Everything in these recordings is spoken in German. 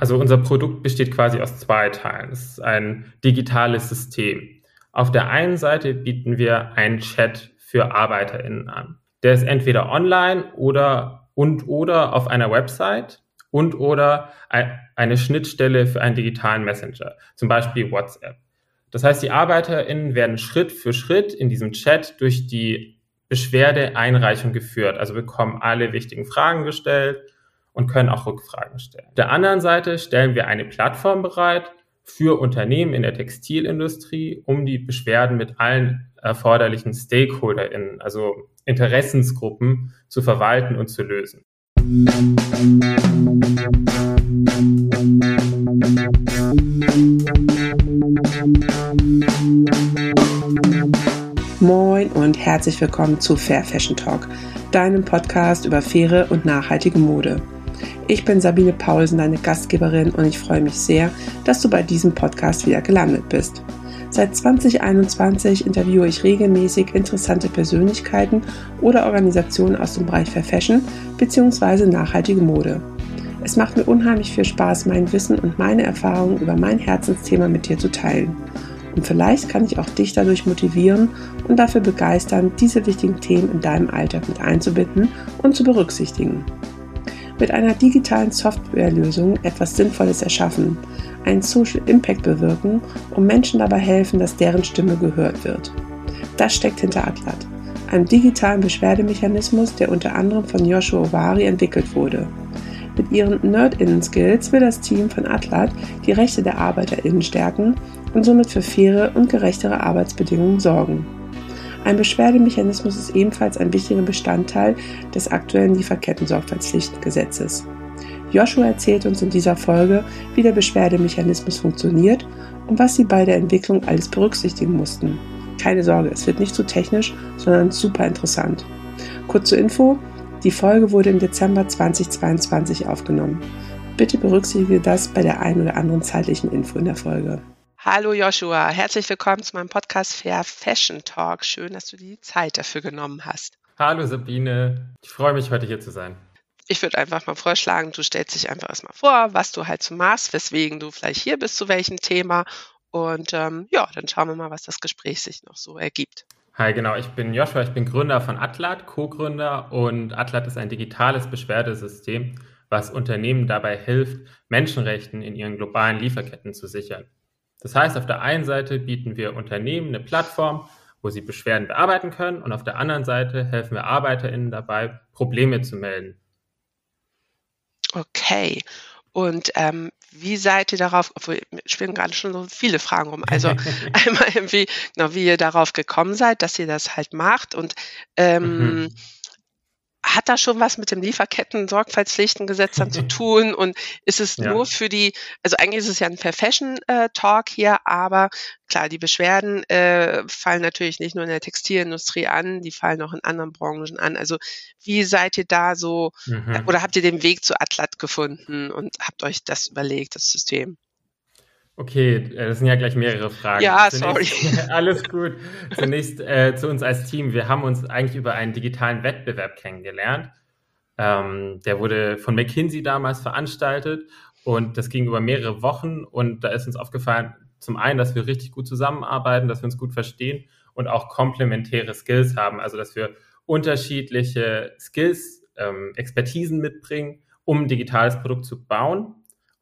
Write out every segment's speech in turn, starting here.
Also unser Produkt besteht quasi aus zwei Teilen. Es ist ein digitales System. Auf der einen Seite bieten wir einen Chat für ArbeiterInnen an. Der ist entweder online oder und oder auf einer Website und oder eine Schnittstelle für einen digitalen Messenger, zum Beispiel WhatsApp. Das heißt, die ArbeiterInnen werden Schritt für Schritt in diesem Chat durch die Beschwerdeeinreichung geführt, also bekommen alle wichtigen Fragen gestellt und können auch Rückfragen stellen. Auf der anderen Seite stellen wir eine Plattform bereit für Unternehmen in der Textilindustrie, um die Beschwerden mit allen erforderlichen StakeholderInnen, also Interessensgruppen, zu verwalten und zu lösen. Moin und herzlich willkommen zu Fair Fashion Talk, deinem Podcast über faire und nachhaltige Mode. Ich bin Sabine Paulsen, deine Gastgeberin und ich freue mich sehr, dass du bei diesem Podcast wieder gelandet bist. Seit 2021 interviewe ich regelmäßig interessante Persönlichkeiten oder Organisationen aus dem Bereich Fair Fashion bzw. nachhaltige Mode. Es macht mir unheimlich viel Spaß, mein Wissen und meine Erfahrungen über mein Herzensthema mit dir zu teilen. Und vielleicht kann ich auch dich dadurch motivieren und dafür begeistern, diese wichtigen Themen in deinem Alltag mit einzubinden und zu berücksichtigen mit einer digitalen Softwarelösung etwas Sinnvolles erschaffen, einen Social Impact bewirken und Menschen dabei helfen, dass deren Stimme gehört wird. Das steckt hinter Atlat, einem digitalen Beschwerdemechanismus, der unter anderem von Joshua Ovari entwickelt wurde. Mit ihren Nerd-Innen-Skills will das Team von Atlat die Rechte der ArbeiterInnen stärken und somit für faire und gerechtere Arbeitsbedingungen sorgen. Ein Beschwerdemechanismus ist ebenfalls ein wichtiger Bestandteil des aktuellen Lieferketten-Sorgfaltspflichtengesetzes. Joshua erzählt uns in dieser Folge, wie der Beschwerdemechanismus funktioniert und was sie bei der Entwicklung alles berücksichtigen mussten. Keine Sorge, es wird nicht zu so technisch, sondern super interessant. Kurz zur Info, die Folge wurde im Dezember 2022 aufgenommen. Bitte berücksichtige das bei der einen oder anderen zeitlichen Info in der Folge. Hallo Joshua, herzlich willkommen zu meinem Podcast Fair Fashion Talk. Schön, dass du die Zeit dafür genommen hast. Hallo Sabine, ich freue mich, heute hier zu sein. Ich würde einfach mal vorschlagen, du stellst dich einfach erstmal vor, was du halt so machst, weswegen du vielleicht hier bist, zu welchem Thema. Und ähm, ja, dann schauen wir mal, was das Gespräch sich noch so ergibt. Hi, genau. Ich bin Joshua, ich bin Gründer von Atlat, Co-Gründer und Atlat ist ein digitales Beschwerdesystem, was Unternehmen dabei hilft, Menschenrechten in ihren globalen Lieferketten zu sichern. Das heißt, auf der einen Seite bieten wir Unternehmen eine Plattform, wo sie Beschwerden bearbeiten können und auf der anderen Seite helfen wir ArbeiterInnen dabei, Probleme zu melden. Okay. Und ähm, wie seid ihr darauf, obwohl spielen gerade schon so viele Fragen rum. Also einmal, wie, genau, wie ihr darauf gekommen seid, dass ihr das halt macht und ähm, mhm hat das schon was mit dem Lieferketten-Sorgfaltspflichtengesetz dann zu tun? Und ist es ja. nur für die, also eigentlich ist es ja ein Fair Fashion äh, Talk hier, aber klar, die Beschwerden äh, fallen natürlich nicht nur in der Textilindustrie an, die fallen auch in anderen Branchen an. Also wie seid ihr da so, mhm. oder habt ihr den Weg zu Atlat gefunden und habt euch das überlegt, das System? Okay, äh, das sind ja gleich mehrere Fragen. Ja, Zunächst, sorry. alles gut. Zunächst äh, zu uns als Team. Wir haben uns eigentlich über einen digitalen Wettbewerb kennengelernt. Ähm, der wurde von McKinsey damals veranstaltet und das ging über mehrere Wochen und da ist uns aufgefallen, zum einen, dass wir richtig gut zusammenarbeiten, dass wir uns gut verstehen und auch komplementäre Skills haben, also dass wir unterschiedliche Skills, ähm, Expertisen mitbringen, um ein digitales Produkt zu bauen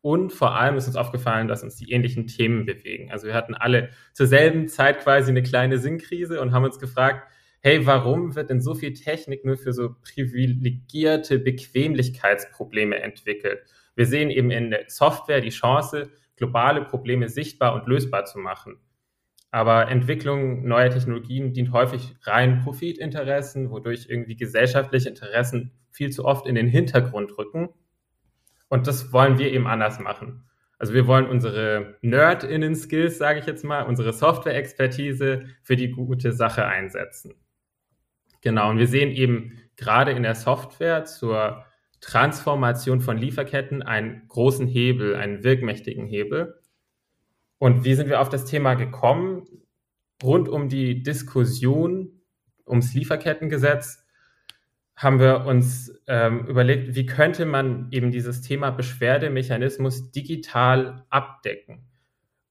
und vor allem ist uns aufgefallen, dass uns die ähnlichen Themen bewegen. Also wir hatten alle zur selben Zeit quasi eine kleine Sinnkrise und haben uns gefragt, hey, warum wird denn so viel Technik nur für so privilegierte Bequemlichkeitsprobleme entwickelt? Wir sehen eben in der Software die Chance, globale Probleme sichtbar und lösbar zu machen. Aber Entwicklung neuer Technologien dient häufig rein Profitinteressen, wodurch irgendwie gesellschaftliche Interessen viel zu oft in den Hintergrund rücken und das wollen wir eben anders machen. Also wir wollen unsere Nerd-Innen-Skills, sage ich jetzt mal, unsere Software-Expertise für die gute Sache einsetzen. Genau, und wir sehen eben gerade in der Software zur Transformation von Lieferketten einen großen Hebel, einen wirkmächtigen Hebel. Und wie sind wir auf das Thema gekommen? Rund um die Diskussion ums Lieferkettengesetz haben wir uns ähm, überlegt, wie könnte man eben dieses Thema Beschwerdemechanismus digital abdecken.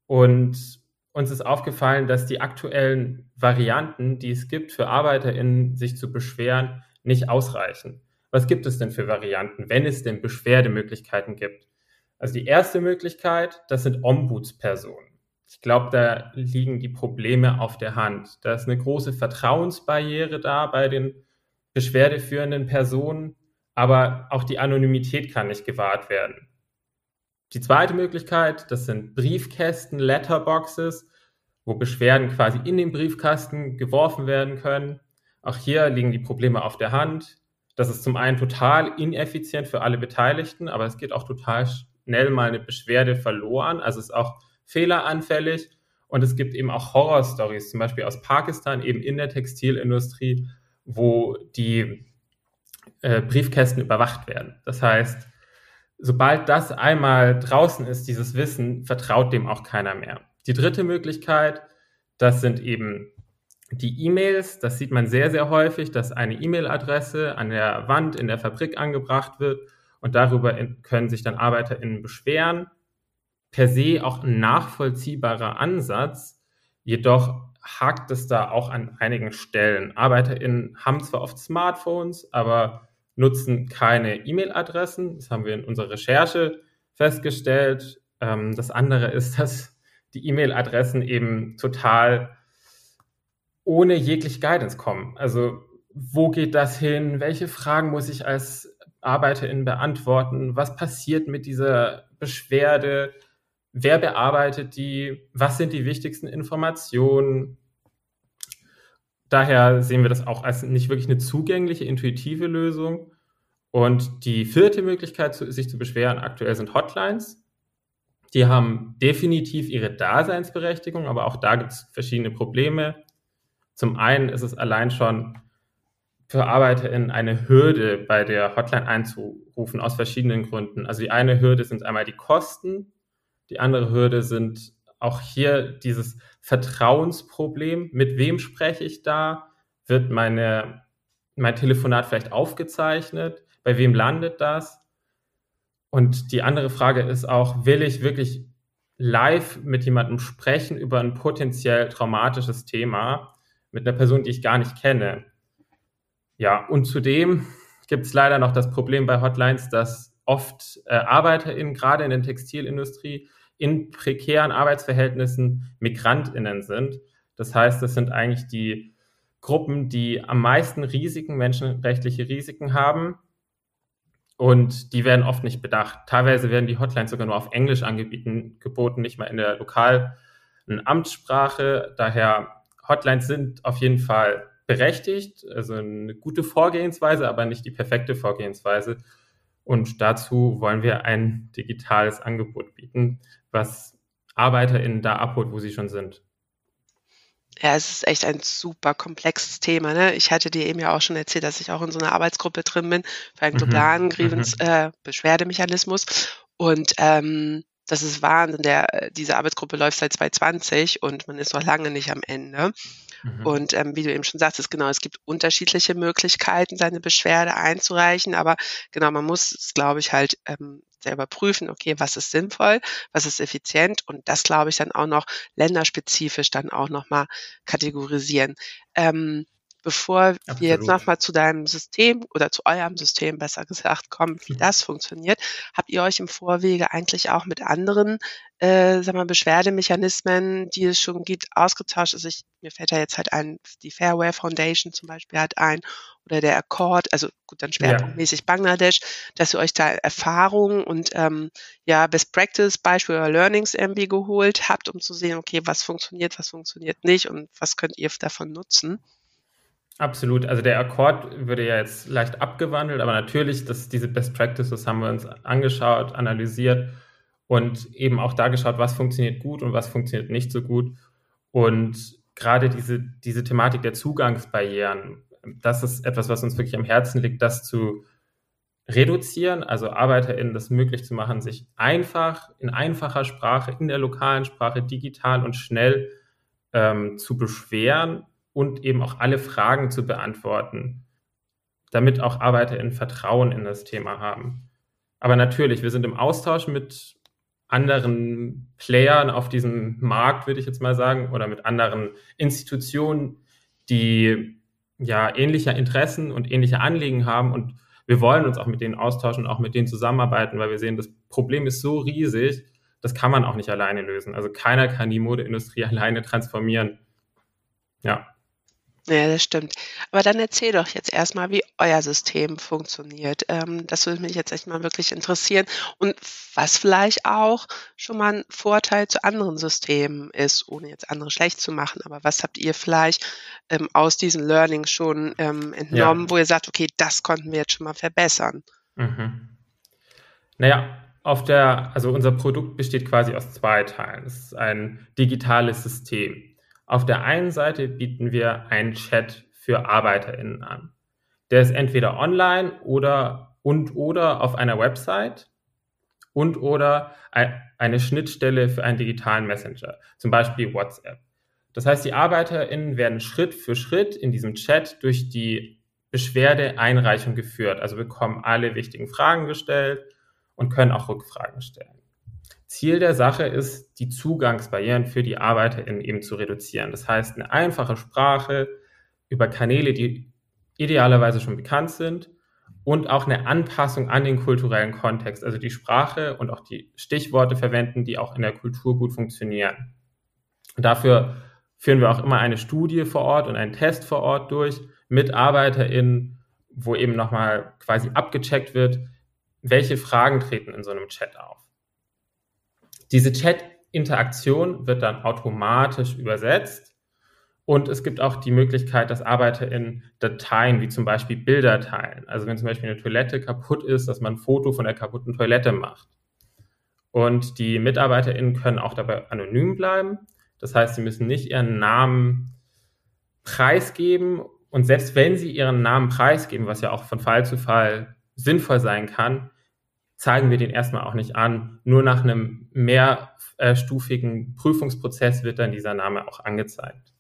Und uns ist aufgefallen, dass die aktuellen Varianten, die es gibt für ArbeiterInnen, sich zu beschweren, nicht ausreichen. Was gibt es denn für Varianten, wenn es denn Beschwerdemöglichkeiten gibt? Also die erste Möglichkeit, das sind Ombudspersonen. Ich glaube, da liegen die Probleme auf der Hand. Da ist eine große Vertrauensbarriere da bei den beschwerdeführenden Personen, aber auch die Anonymität kann nicht gewahrt werden. Die zweite Möglichkeit, das sind Briefkästen, Letterboxes, wo Beschwerden quasi in den Briefkasten geworfen werden können. Auch hier liegen die Probleme auf der Hand. Das ist zum einen total ineffizient für alle Beteiligten, aber es geht auch total schnell mal eine Beschwerde verloren. Also es ist auch fehleranfällig. Und es gibt eben auch Horrorstories, zum Beispiel aus Pakistan, eben in der Textilindustrie, wo die äh, Briefkästen überwacht werden. Das heißt, sobald das einmal draußen ist, dieses Wissen, vertraut dem auch keiner mehr. Die dritte Möglichkeit, das sind eben die E-Mails. Das sieht man sehr, sehr häufig, dass eine E-Mail-Adresse an der Wand in der Fabrik angebracht wird und darüber können sich dann ArbeiterInnen beschweren. Per se auch ein nachvollziehbarer Ansatz, jedoch hakt es da auch an einigen Stellen. ArbeiterInnen haben zwar oft Smartphones, aber nutzen keine E-Mail-Adressen. Das haben wir in unserer Recherche festgestellt. Ähm, das andere ist, dass die E-Mail-Adressen eben total ohne jegliche Guidance kommen. Also wo geht das hin? Welche Fragen muss ich als ArbeiterInnen beantworten? Was passiert mit dieser Beschwerde? Wer bearbeitet die? Was sind die wichtigsten Informationen? Daher sehen wir das auch als nicht wirklich eine zugängliche, intuitive Lösung. Und die vierte Möglichkeit, sich zu beschweren, aktuell sind Hotlines. Die haben definitiv ihre Daseinsberechtigung, aber auch da gibt es verschiedene Probleme. Zum einen ist es allein schon für ArbeiterInnen eine Hürde, bei der Hotline einzurufen, aus verschiedenen Gründen. Also die eine Hürde sind einmal die Kosten, die andere Hürde sind auch hier dieses Vertrauensproblem. Mit wem spreche ich da? Wird meine, mein Telefonat vielleicht aufgezeichnet? Bei wem landet das? Und die andere Frage ist auch, will ich wirklich live mit jemandem sprechen über ein potenziell traumatisches Thema mit einer Person, die ich gar nicht kenne? Ja, und zudem gibt es leider noch das Problem bei Hotlines, dass oft äh, ArbeiterInnen, gerade in der Textilindustrie, in prekären Arbeitsverhältnissen MigrantInnen sind. Das heißt, das sind eigentlich die Gruppen, die am meisten Risiken, menschenrechtliche Risiken haben. Und die werden oft nicht bedacht. Teilweise werden die Hotlines sogar nur auf Englisch angeboten, nicht mal in der lokalen Amtssprache. Daher Hotlines sind auf jeden Fall berechtigt, also eine gute Vorgehensweise, aber nicht die perfekte Vorgehensweise. Und dazu wollen wir ein digitales Angebot bieten, was ArbeiterInnen da abholt, wo sie schon sind. Ja, es ist echt ein super komplexes Thema. Ne? Ich hatte dir eben ja auch schon erzählt, dass ich auch in so einer Arbeitsgruppe drin bin für einen mhm. globalen mhm. Grievance-Beschwerdemechanismus. Äh, und ähm, das ist Wahnsinn. Der, diese Arbeitsgruppe läuft seit 2020 und man ist noch lange nicht am Ende. Mhm. Und ähm, wie du eben schon sagst, ist genau, es gibt unterschiedliche Möglichkeiten, seine Beschwerde einzureichen, aber genau, man muss es, glaube ich, halt ähm, selber prüfen, okay, was ist sinnvoll, was ist effizient und das, glaube ich, dann auch noch länderspezifisch dann auch nochmal kategorisieren. Ähm, bevor Absolut. wir jetzt nochmal zu deinem System oder zu eurem System besser gesagt kommen, wie mhm. das funktioniert, habt ihr euch im Vorwege eigentlich auch mit anderen äh, sag mal, Beschwerdemechanismen, die es schon gibt, ausgetauscht? Also ich, mir fällt da jetzt halt ein, die Fairware Foundation zum Beispiel hat ein oder der Accord, also gut, dann schwerpunktmäßig ja. Bangladesch, dass ihr euch da Erfahrungen und ähm, ja, Best Practice Beispiel oder Learnings irgendwie geholt habt, um zu sehen, okay, was funktioniert, was funktioniert nicht und was könnt ihr davon nutzen? Absolut. Also der Akkord würde ja jetzt leicht abgewandelt, aber natürlich, dass diese Best Practices haben wir uns angeschaut, analysiert und eben auch da geschaut, was funktioniert gut und was funktioniert nicht so gut. Und gerade diese, diese Thematik der Zugangsbarrieren, das ist etwas, was uns wirklich am Herzen liegt, das zu reduzieren, also ArbeiterInnen das möglich zu machen, sich einfach in einfacher Sprache, in der lokalen Sprache, digital und schnell ähm, zu beschweren und eben auch alle Fragen zu beantworten. damit auch ArbeiterInnen Vertrauen in das Thema haben. Aber natürlich, wir sind im Austausch mit anderen Playern auf diesem Markt, würde ich jetzt mal sagen, oder mit anderen Institutionen, die ja ähnliche Interessen und ähnliche Anliegen haben. Und wir wollen uns auch mit denen austauschen und auch mit denen zusammenarbeiten, weil wir sehen, das Problem ist so riesig, das kann man auch nicht alleine lösen. Also keiner kann die Modeindustrie alleine transformieren. Ja. Ja, das stimmt. Aber dann erzähl doch jetzt erstmal, wie euer System funktioniert. Ähm, das würde mich jetzt echt mal wirklich interessieren. Und was vielleicht auch schon mal ein Vorteil zu anderen Systemen ist, ohne jetzt andere schlecht zu machen. Aber was habt ihr vielleicht ähm, aus diesen Learnings schon ähm, entnommen, ja. wo ihr sagt, okay, das konnten wir jetzt schon mal verbessern? Mhm. Naja, auf der, also unser Produkt besteht quasi aus zwei Teilen. Es ist ein digitales System. Auf der einen Seite bieten wir einen Chat für ArbeiterInnen an. Der ist entweder online oder und oder auf einer Website und oder eine Schnittstelle für einen digitalen Messenger, zum Beispiel WhatsApp. Das heißt, die ArbeiterInnen werden Schritt für Schritt in diesem Chat durch die Beschwerdeeinreichung geführt, also bekommen alle wichtigen Fragen gestellt und können auch Rückfragen stellen. Ziel der Sache ist, die Zugangsbarrieren für die ArbeiterInnen eben zu reduzieren. Das heißt, eine einfache Sprache über Kanäle, die idealerweise schon bekannt sind und auch eine Anpassung an den kulturellen Kontext, also die Sprache und auch die Stichworte verwenden, die auch in der Kultur gut funktionieren. Und dafür führen wir auch immer eine Studie vor Ort und einen Test vor Ort durch mit ArbeiterInnen, wo eben nochmal quasi abgecheckt wird, welche Fragen treten in so einem Chat auf. Diese Chat-Interaktion wird dann automatisch übersetzt und es gibt auch die Möglichkeit, dass Arbeiter in Dateien, wie zum Beispiel Bilder teilen. Also wenn zum Beispiel eine Toilette kaputt ist, dass man ein Foto von der kaputten Toilette macht. Und die MitarbeiterInnen können auch dabei anonym bleiben. Das heißt, sie müssen nicht ihren Namen preisgeben. Und selbst wenn sie ihren Namen preisgeben, was ja auch von Fall zu Fall sinnvoll sein kann, zeigen wir den erstmal auch nicht an. Nur nach einem mehrstufigen Prüfungsprozess wird dann dieser Name auch angezeigt.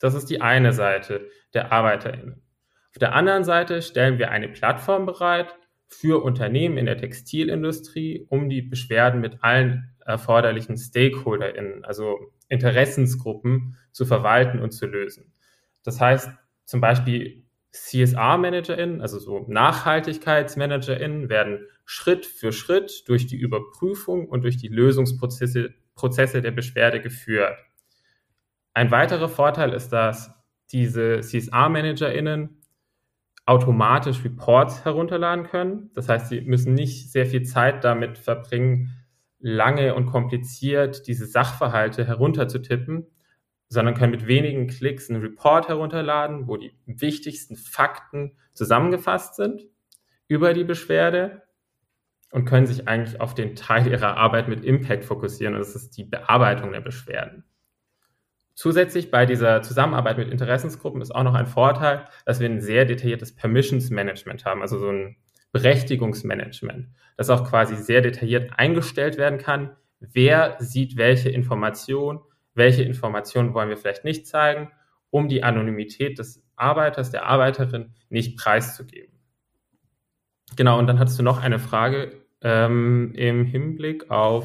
Das ist die eine Seite der ArbeiterInnen. Auf der anderen Seite stellen wir eine Plattform bereit für Unternehmen in der Textilindustrie, um die Beschwerden mit allen erforderlichen StakeholderInnen, also Interessensgruppen, zu verwalten und zu lösen. Das heißt, zum Beispiel CSR-ManagerInnen, also so NachhaltigkeitsmanagerInnen, werden Schritt für Schritt durch die Überprüfung und durch die Lösungsprozesse Prozesse der Beschwerde geführt. Ein weiterer Vorteil ist, dass diese CSR-ManagerInnen automatisch Reports herunterladen können. Das heißt, sie müssen nicht sehr viel Zeit damit verbringen, lange und kompliziert diese Sachverhalte herunterzutippen, sondern können mit wenigen Klicks einen Report herunterladen, wo die wichtigsten Fakten zusammengefasst sind über die Beschwerde und können sich eigentlich auf den Teil ihrer Arbeit mit Impact fokussieren und das ist die Bearbeitung der Beschwerden. Zusätzlich bei dieser Zusammenarbeit mit Interessensgruppen ist auch noch ein Vorteil, dass wir ein sehr detailliertes Permissions Management haben, also so ein Berechtigungsmanagement, das auch quasi sehr detailliert eingestellt werden kann, wer sieht welche Information welche Informationen wollen wir vielleicht nicht zeigen, um die Anonymität des Arbeiters, der Arbeiterin nicht preiszugeben. Genau, und dann hattest du noch eine Frage ähm, im Hinblick auf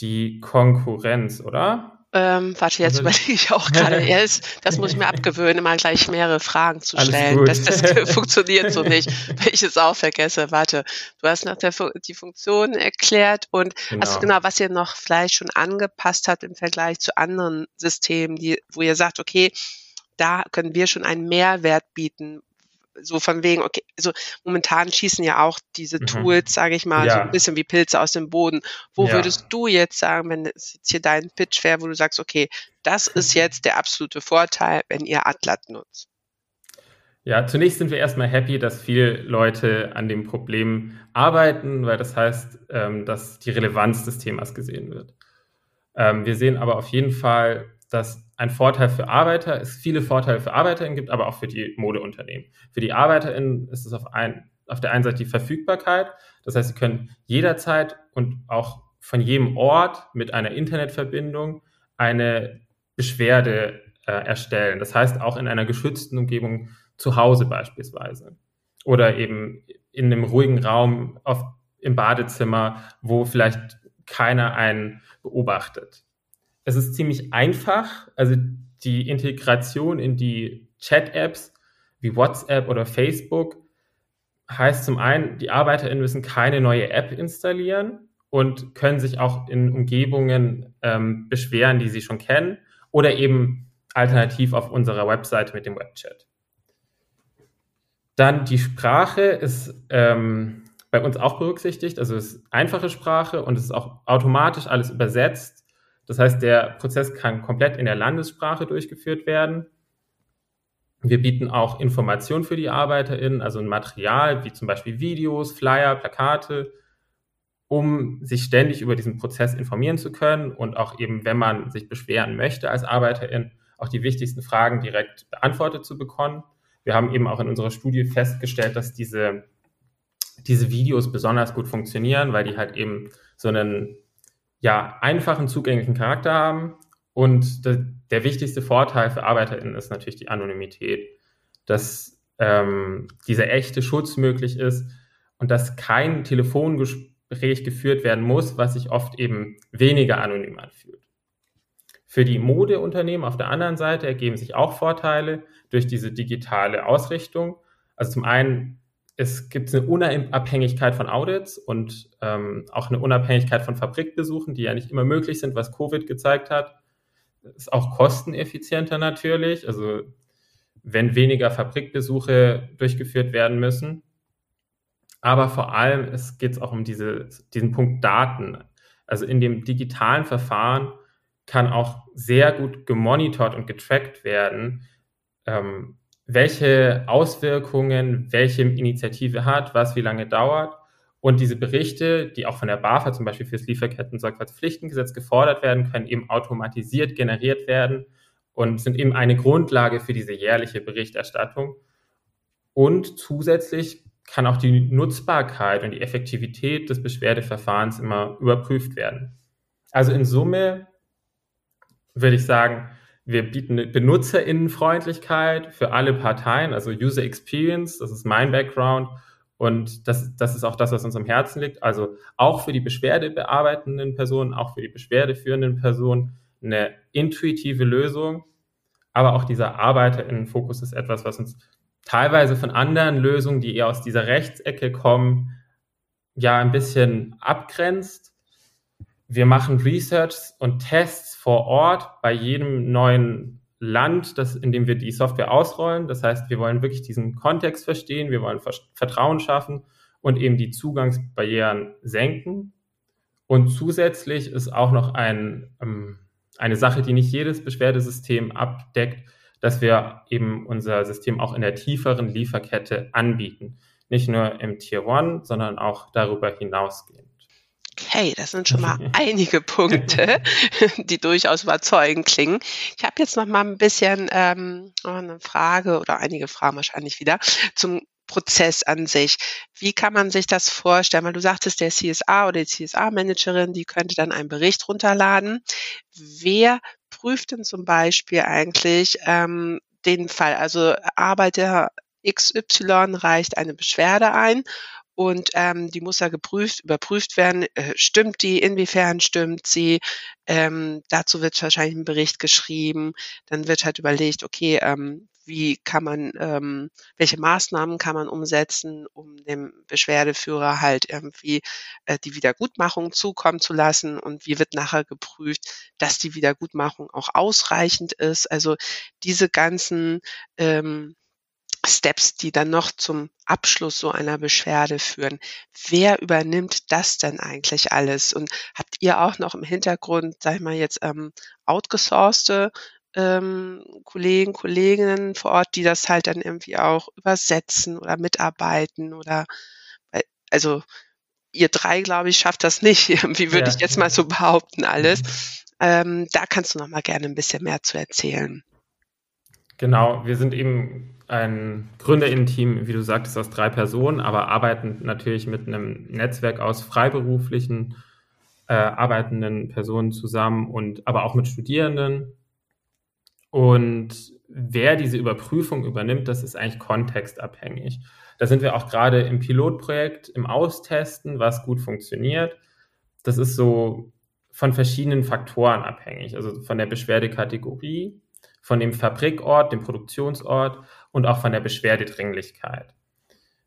die Konkurrenz, oder? Ähm, warte, jetzt also überlege ich auch gerade. Yes, das muss ich mir abgewöhnen, immer gleich mehrere Fragen zu stellen. Das, das funktioniert so nicht, wenn ich es auch vergesse. Warte, du hast noch der, die Funktion erklärt und genau. also genau, was ihr noch vielleicht schon angepasst habt im Vergleich zu anderen Systemen, die, wo ihr sagt, okay, da können wir schon einen Mehrwert bieten, so von wegen, okay, so momentan schießen ja auch diese mhm. Tools, sage ich mal, ja. so ein bisschen wie Pilze aus dem Boden. Wo ja. würdest du jetzt sagen, wenn es jetzt hier dein Pitch wäre, wo du sagst, okay, das ist jetzt der absolute Vorteil, wenn ihr Atlat nutzt? Ja, zunächst sind wir erstmal happy, dass viele Leute an dem Problem arbeiten, weil das heißt, ähm, dass die Relevanz des Themas gesehen wird. Ähm, wir sehen aber auf jeden Fall, dass ein Vorteil für Arbeiter, es viele Vorteile für ArbeiterInnen gibt, aber auch für die Modeunternehmen. Für die ArbeiterInnen ist es auf, ein, auf der einen Seite die Verfügbarkeit. Das heißt, sie können jederzeit und auch von jedem Ort mit einer Internetverbindung eine Beschwerde äh, erstellen. Das heißt, auch in einer geschützten Umgebung zu Hause beispielsweise. Oder eben in einem ruhigen Raum auf, im Badezimmer, wo vielleicht keiner einen beobachtet. Es ist ziemlich einfach, also die Integration in die Chat-Apps wie WhatsApp oder Facebook heißt zum einen, die ArbeiterInnen müssen keine neue App installieren und können sich auch in Umgebungen ähm, beschweren, die sie schon kennen oder eben alternativ auf unserer Webseite mit dem Webchat. Dann die Sprache ist ähm, bei uns auch berücksichtigt. Also es ist einfache Sprache und es ist auch automatisch alles übersetzt. Das heißt, der Prozess kann komplett in der Landessprache durchgeführt werden. Wir bieten auch Informationen für die ArbeiterInnen, also ein Material wie zum Beispiel Videos, Flyer, Plakate, um sich ständig über diesen Prozess informieren zu können und auch eben, wenn man sich beschweren möchte als ArbeiterIn, auch die wichtigsten Fragen direkt beantwortet zu bekommen. Wir haben eben auch in unserer Studie festgestellt, dass diese, diese Videos besonders gut funktionieren, weil die halt eben so einen ja, einfachen, zugänglichen Charakter haben und de, der wichtigste Vorteil für ArbeiterInnen ist natürlich die Anonymität, dass ähm, dieser echte Schutz möglich ist und dass kein Telefongespräch geführt werden muss, was sich oft eben weniger anonym anfühlt. Für die Modeunternehmen auf der anderen Seite ergeben sich auch Vorteile durch diese digitale Ausrichtung. Also zum einen es gibt eine Unabhängigkeit von Audits und ähm, auch eine Unabhängigkeit von Fabrikbesuchen, die ja nicht immer möglich sind, was Covid gezeigt hat ist auch kosteneffizienter natürlich. Also wenn weniger Fabrikbesuche durchgeführt werden müssen. Aber vor allem es geht es auch um diese, diesen Punkt Daten. Also in dem digitalen Verfahren kann auch sehr gut gemonitort und getrackt werden, ähm, welche Auswirkungen welche Initiative hat, was wie lange dauert. Und diese Berichte, die auch von der BAFA zum Beispiel fürs Lieferketten-Sorgfaltspflichtengesetz gefordert werden, können eben automatisiert generiert werden und sind eben eine Grundlage für diese jährliche Berichterstattung. Und zusätzlich kann auch die Nutzbarkeit und die Effektivität des Beschwerdeverfahrens immer überprüft werden. Also in Summe würde ich sagen, wir bieten Benutzerinnenfreundlichkeit für alle Parteien, also User Experience, das ist mein Background, und das, das ist auch das, was uns am Herzen liegt. Also auch für die Beschwerde bearbeitenden Personen, auch für die beschwerdeführenden Personen eine intuitive Lösung. Aber auch dieser Arbeiterinnenfokus ist etwas, was uns teilweise von anderen Lösungen, die eher aus dieser Rechtsecke kommen, ja ein bisschen abgrenzt. Wir machen Research und Tests vor Ort bei jedem neuen Land, das, in dem wir die Software ausrollen. Das heißt, wir wollen wirklich diesen Kontext verstehen, wir wollen Vertrauen schaffen und eben die Zugangsbarrieren senken. Und zusätzlich ist auch noch ein, ähm, eine Sache, die nicht jedes Beschwerdesystem abdeckt, dass wir eben unser System auch in der tieferen Lieferkette anbieten. Nicht nur im Tier One, sondern auch darüber hinausgehen. Okay, das sind schon mal einige Punkte, die durchaus überzeugend klingen. Ich habe jetzt noch mal ein bisschen ähm, eine Frage oder einige Fragen wahrscheinlich wieder zum Prozess an sich. Wie kann man sich das vorstellen? Weil du sagtest, der CSA oder die CSA-Managerin, die könnte dann einen Bericht runterladen. Wer prüft denn zum Beispiel eigentlich ähm, den Fall? Also Arbeiter XY reicht eine Beschwerde ein und ähm, die muss ja geprüft, überprüft werden. Äh, stimmt die? Inwiefern stimmt sie? Ähm, dazu wird wahrscheinlich ein Bericht geschrieben. Dann wird halt überlegt, okay, ähm, wie kann man, ähm, welche Maßnahmen kann man umsetzen, um dem Beschwerdeführer halt irgendwie äh, die Wiedergutmachung zukommen zu lassen und wie wird nachher geprüft, dass die Wiedergutmachung auch ausreichend ist. Also diese ganzen ähm, Steps, die dann noch zum Abschluss so einer Beschwerde führen. Wer übernimmt das denn eigentlich alles? Und habt ihr auch noch im Hintergrund, sag ich mal jetzt, ähm, outgesourcete ähm, Kollegen, Kolleginnen vor Ort, die das halt dann irgendwie auch übersetzen oder mitarbeiten oder also ihr drei, glaube ich, schafft das nicht. Wie würde ja. ich jetzt mal so behaupten alles. Ähm, da kannst du noch mal gerne ein bisschen mehr zu erzählen. Genau, wir sind eben ein Gründerinnen-Team, wie du sagtest, aus drei Personen, aber arbeiten natürlich mit einem Netzwerk aus freiberuflichen äh, arbeitenden Personen zusammen und aber auch mit Studierenden. Und wer diese Überprüfung übernimmt, das ist eigentlich kontextabhängig. Da sind wir auch gerade im Pilotprojekt, im Austesten, was gut funktioniert. Das ist so von verschiedenen Faktoren abhängig, also von der Beschwerdekategorie, von dem Fabrikort, dem Produktionsort und auch von der Beschwerdedringlichkeit.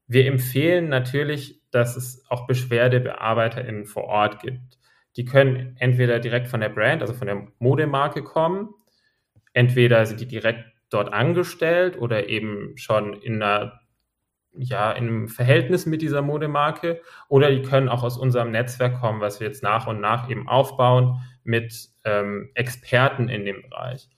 Wir empfehlen natürlich, dass es auch BeschwerdebearbeiterInnen vor Ort gibt. Die können entweder direkt von der Brand, also von der Modemarke kommen, entweder sind die direkt dort angestellt oder eben schon in einer ja, in einem Verhältnis mit dieser Modemarke oder die können auch aus unserem Netzwerk kommen, was wir jetzt nach und nach eben aufbauen mit ähm, Experten in dem Bereich.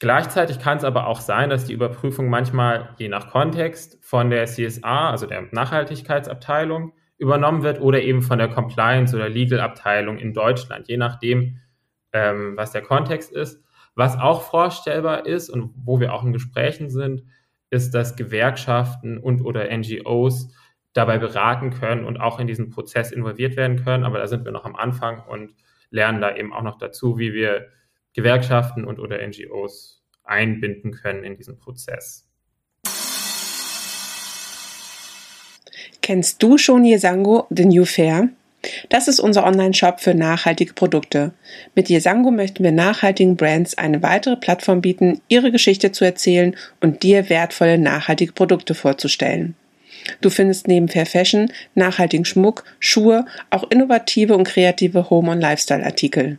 Gleichzeitig kann es aber auch sein, dass die Überprüfung manchmal je nach Kontext von der CSA, also der Nachhaltigkeitsabteilung, übernommen wird oder eben von der Compliance- oder Legal-Abteilung in Deutschland, je nachdem, ähm, was der Kontext ist. Was auch vorstellbar ist und wo wir auch in Gesprächen sind, ist, dass Gewerkschaften und oder NGOs dabei beraten können und auch in diesen Prozess involviert werden können. Aber da sind wir noch am Anfang und lernen da eben auch noch dazu, wie wir Gewerkschaften und oder NGOs einbinden können in diesen Prozess. Kennst du schon Yesango, The New Fair? Das ist unser Online-Shop für nachhaltige Produkte. Mit Yesango möchten wir nachhaltigen Brands eine weitere Plattform bieten, ihre Geschichte zu erzählen und dir wertvolle nachhaltige Produkte vorzustellen. Du findest neben Fair Fashion, nachhaltigen Schmuck, Schuhe, auch innovative und kreative Home- und Lifestyle-Artikel.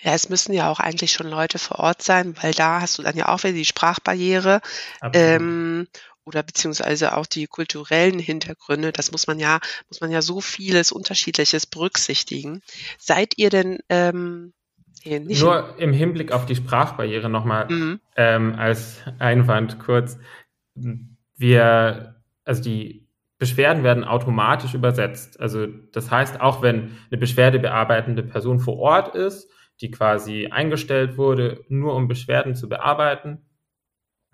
Ja, es müssen ja auch eigentlich schon Leute vor Ort sein, weil da hast du dann ja auch wieder die Sprachbarriere ähm, oder beziehungsweise auch die kulturellen Hintergründe. Das muss man ja, muss man ja so vieles Unterschiedliches berücksichtigen. Seid ihr denn ähm, nicht Nur im Hinblick auf die Sprachbarriere nochmal mhm. ähm, als Einwand kurz. Wir, also die Beschwerden werden automatisch übersetzt. Also das heißt, auch wenn eine beschwerdebearbeitende Person vor Ort ist, die quasi eingestellt wurde, nur um Beschwerden zu bearbeiten,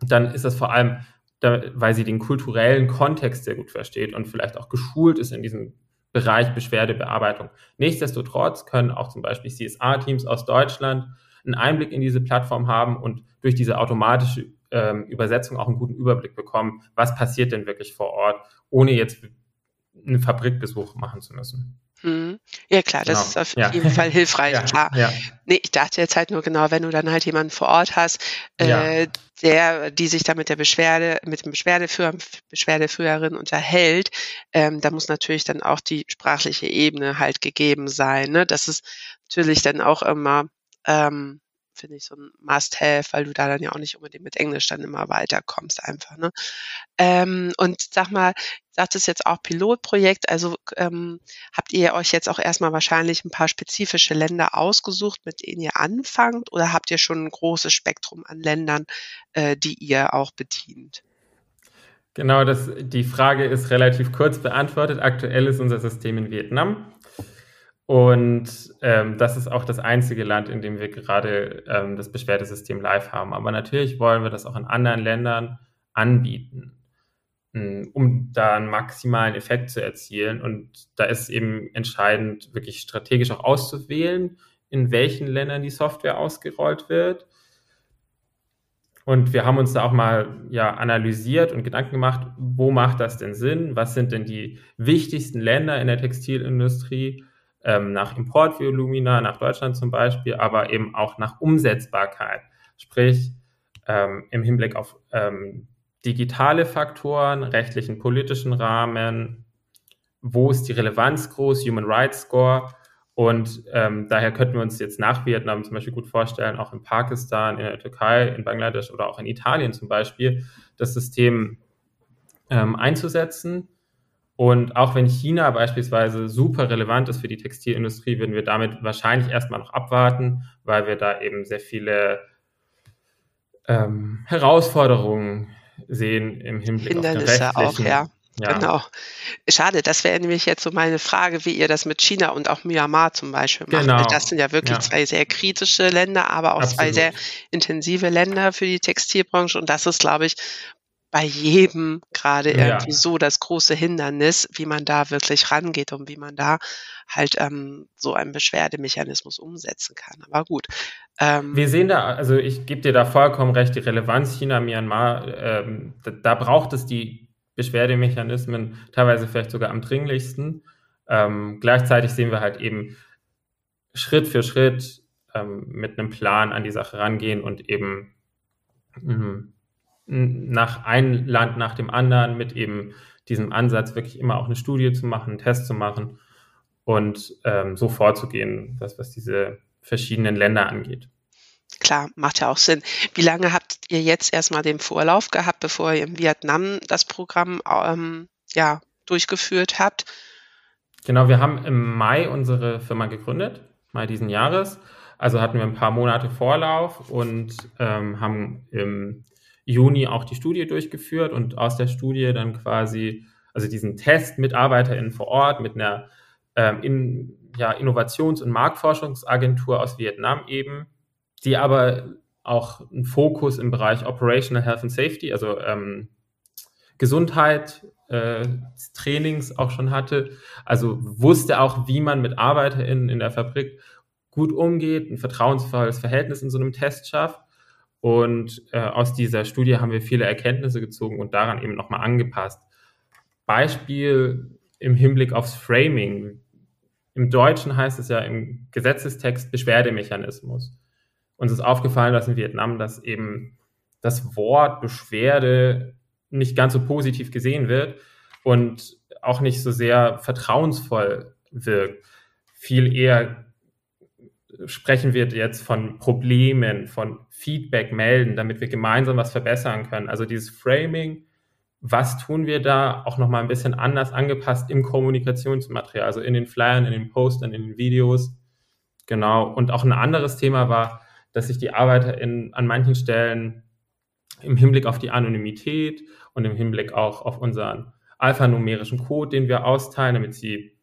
dann ist das vor allem, weil sie den kulturellen Kontext sehr gut versteht und vielleicht auch geschult ist in diesem Bereich Beschwerdebearbeitung. Nichtsdestotrotz können auch zum Beispiel CSA-Teams aus Deutschland einen Einblick in diese Plattform haben und durch diese automatische ähm, Übersetzung auch einen guten Überblick bekommen, was passiert denn wirklich vor Ort, ohne jetzt einen Fabrikbesuch machen zu müssen. Mhm. Ja, klar, das genau. ist auf ja. jeden Fall hilfreich, ja. klar. Ja. Nee, ich dachte jetzt halt nur genau, wenn du dann halt jemanden vor Ort hast, äh, der, die sich da mit der Beschwerde, mit dem Beschwerdeführer, Beschwerdeführerin unterhält, ähm, da muss natürlich dann auch die sprachliche Ebene halt gegeben sein. Ne? Das ist natürlich dann auch immer ähm, finde ich so ein Must-Have, weil du da dann ja auch nicht unbedingt mit Englisch dann immer weiterkommst einfach. Ne? Ähm, und sag mal, sagt es jetzt auch Pilotprojekt, also ähm, habt ihr euch jetzt auch erstmal wahrscheinlich ein paar spezifische Länder ausgesucht, mit denen ihr anfangt, oder habt ihr schon ein großes Spektrum an Ländern, äh, die ihr auch bedient? Genau, das, die Frage ist relativ kurz beantwortet. Aktuell ist unser System in Vietnam. Und ähm, das ist auch das einzige Land, in dem wir gerade ähm, das Beschwerdesystem live haben. Aber natürlich wollen wir das auch in anderen Ländern anbieten, hm, um da einen maximalen Effekt zu erzielen. Und da ist eben entscheidend, wirklich strategisch auch auszuwählen, in welchen Ländern die Software ausgerollt wird. Und wir haben uns da auch mal ja, analysiert und Gedanken gemacht, wo macht das denn Sinn? Was sind denn die wichtigsten Länder in der Textilindustrie? Ähm, nach Importvolumina, nach Deutschland zum Beispiel, aber eben auch nach Umsetzbarkeit. Sprich, ähm, im Hinblick auf ähm, digitale Faktoren, rechtlichen, politischen Rahmen, wo ist die Relevanz groß, Human Rights Score. Und ähm, daher könnten wir uns jetzt nach Vietnam zum Beispiel gut vorstellen, auch in Pakistan, in der Türkei, in Bangladesch oder auch in Italien zum Beispiel, das System ähm, einzusetzen und auch wenn China beispielsweise super relevant ist für die Textilindustrie, würden wir damit wahrscheinlich erstmal noch abwarten, weil wir da eben sehr viele ähm, Herausforderungen sehen im Hinblick Hindernisse auf den auch, ja. Ja. Genau. Schade, das wäre nämlich jetzt so meine Frage, wie ihr das mit China und auch Myanmar zum Beispiel macht. Genau. Das sind ja wirklich ja. zwei sehr kritische Länder, aber auch Absolut. zwei sehr intensive Länder für die Textilbranche. Und das ist, glaube ich, bei jedem gerade ja. irgendwie so das große Hindernis, wie man da wirklich rangeht und wie man da halt ähm, so einen Beschwerdemechanismus umsetzen kann. Aber gut. Ähm, Wir sehen da, also ich gebe dir da vollkommen recht, die Relevanz China, Myanmar, ähm, da, da braucht es die Beschwerdemechanismen teilweise vielleicht sogar am dringlichsten. Ähm, gleichzeitig sehen wir halt eben Schritt für Schritt ähm, mit einem Plan an die Sache rangehen und eben mh, nach ein Land nach dem anderen mit eben diesem Ansatz wirklich immer auch eine Studie zu machen, einen Test zu machen und ähm, so vorzugehen, was, was diese verschiedenen Länder angeht. Klar, macht ja auch Sinn. Wie lange habt ihr jetzt erstmal den Vorlauf gehabt, bevor ihr in Vietnam das Programm ähm, ja, durchgeführt habt? Genau, wir haben im Mai unsere Firma gegründet, Mai diesen Jahres. Also hatten wir ein paar Monate Vorlauf und ähm, haben im Juni auch die Studie durchgeführt und aus der Studie dann quasi, also diesen Test MitarbeiterInnen vor Ort mit einer ähm, in, ja, Innovations- und Marktforschungsagentur aus Vietnam eben die aber auch einen Fokus im Bereich Operational Health and Safety, also ähm, Gesundheit, äh, Trainings auch schon hatte. Also wusste auch, wie man mit ArbeiterInnen in der Fabrik gut umgeht, ein vertrauensvolles Verhältnis in so einem Test schafft. Und äh, aus dieser Studie haben wir viele Erkenntnisse gezogen und daran eben nochmal angepasst. Beispiel im Hinblick aufs Framing. Im Deutschen heißt es ja im Gesetzestext Beschwerdemechanismus. Uns ist aufgefallen, dass in Vietnam das eben das Wort Beschwerde nicht ganz so positiv gesehen wird und auch nicht so sehr vertrauensvoll wirkt. Viel eher sprechen wir jetzt von Problemen, von Feedback melden, damit wir gemeinsam was verbessern können. Also dieses Framing, was tun wir da, auch nochmal ein bisschen anders angepasst im Kommunikationsmaterial, also in den Flyern, in den Postern, in den Videos. Genau. Und auch ein anderes Thema war, dass sich die Arbeiter in, an manchen Stellen im Hinblick auf die Anonymität und im Hinblick auch auf unseren alphanumerischen Code, den wir austeilen, damit sie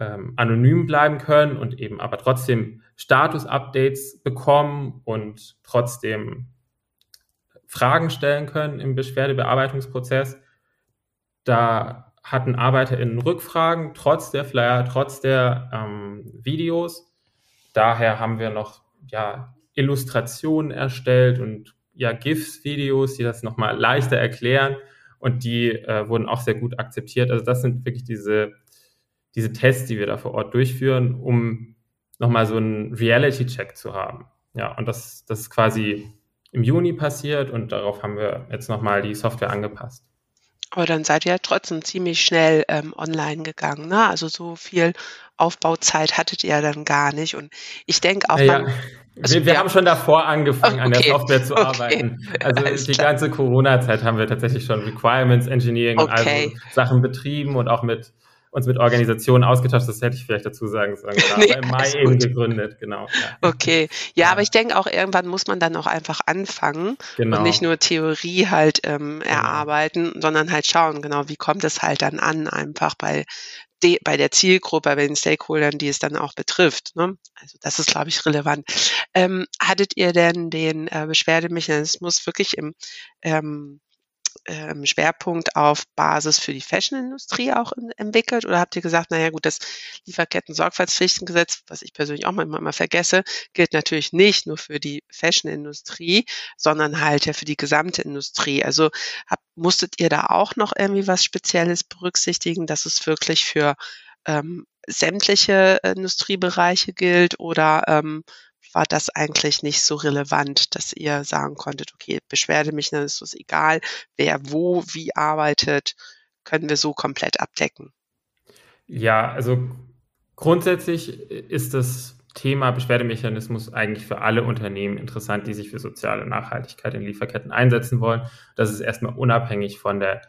ähm, anonym bleiben können und eben aber trotzdem Status-Updates bekommen und trotzdem Fragen stellen können im Beschwerdebearbeitungsprozess. Da hatten ArbeiterInnen Rückfragen, trotz der Flyer, trotz der ähm, Videos. Daher haben wir noch ja, Illustrationen erstellt und ja, GIFs-Videos, die das nochmal leichter erklären und die äh, wurden auch sehr gut akzeptiert. Also das sind wirklich diese, diese Tests, die wir da vor Ort durchführen, um nochmal so einen Reality-Check zu haben. Ja, und das, das ist quasi im Juni passiert und darauf haben wir jetzt nochmal die Software angepasst. Aber dann seid ihr ja trotzdem ziemlich schnell ähm, online gegangen. Ne? Also so viel Aufbauzeit hattet ihr dann gar nicht. Und ich denke auch, ja, also wir, wir haben schon davor angefangen, okay. an der Software zu okay. arbeiten. Also Alles die klar. ganze Corona-Zeit haben wir tatsächlich schon Requirements Engineering okay. und also Sachen betrieben und auch mit uns mit Organisationen ausgetauscht, das hätte ich vielleicht dazu sagen sollen. Genau. nee, im Mai eben gegründet, genau. Ja. Okay, ja, ja, aber ich denke auch irgendwann muss man dann auch einfach anfangen genau. und nicht nur Theorie halt ähm, genau. erarbeiten, sondern halt schauen, genau, wie kommt es halt dann an, einfach bei bei der Zielgruppe, bei den Stakeholdern, die es dann auch betrifft. Ne? Also das ist, glaube ich, relevant. Ähm, hattet ihr denn den äh, Beschwerdemechanismus wirklich im ähm, ähm, Schwerpunkt auf Basis für die Fashion-Industrie auch in, entwickelt? Oder habt ihr gesagt, naja gut, das Lieferketten-Sorgfaltspflichtengesetz, was ich persönlich auch manchmal immer vergesse, gilt natürlich nicht nur für die Fashion-Industrie, sondern halt ja für die gesamte Industrie. Also habt, musstet ihr da auch noch irgendwie was Spezielles berücksichtigen, dass es wirklich für ähm, sämtliche Industriebereiche gilt oder ähm, war das eigentlich nicht so relevant, dass ihr sagen konntet, okay, Beschwerdemechanismus egal, wer wo wie arbeitet, können wir so komplett abdecken. Ja, also grundsätzlich ist das Thema Beschwerdemechanismus eigentlich für alle Unternehmen interessant, die sich für soziale Nachhaltigkeit in Lieferketten einsetzen wollen. Das ist erstmal unabhängig von der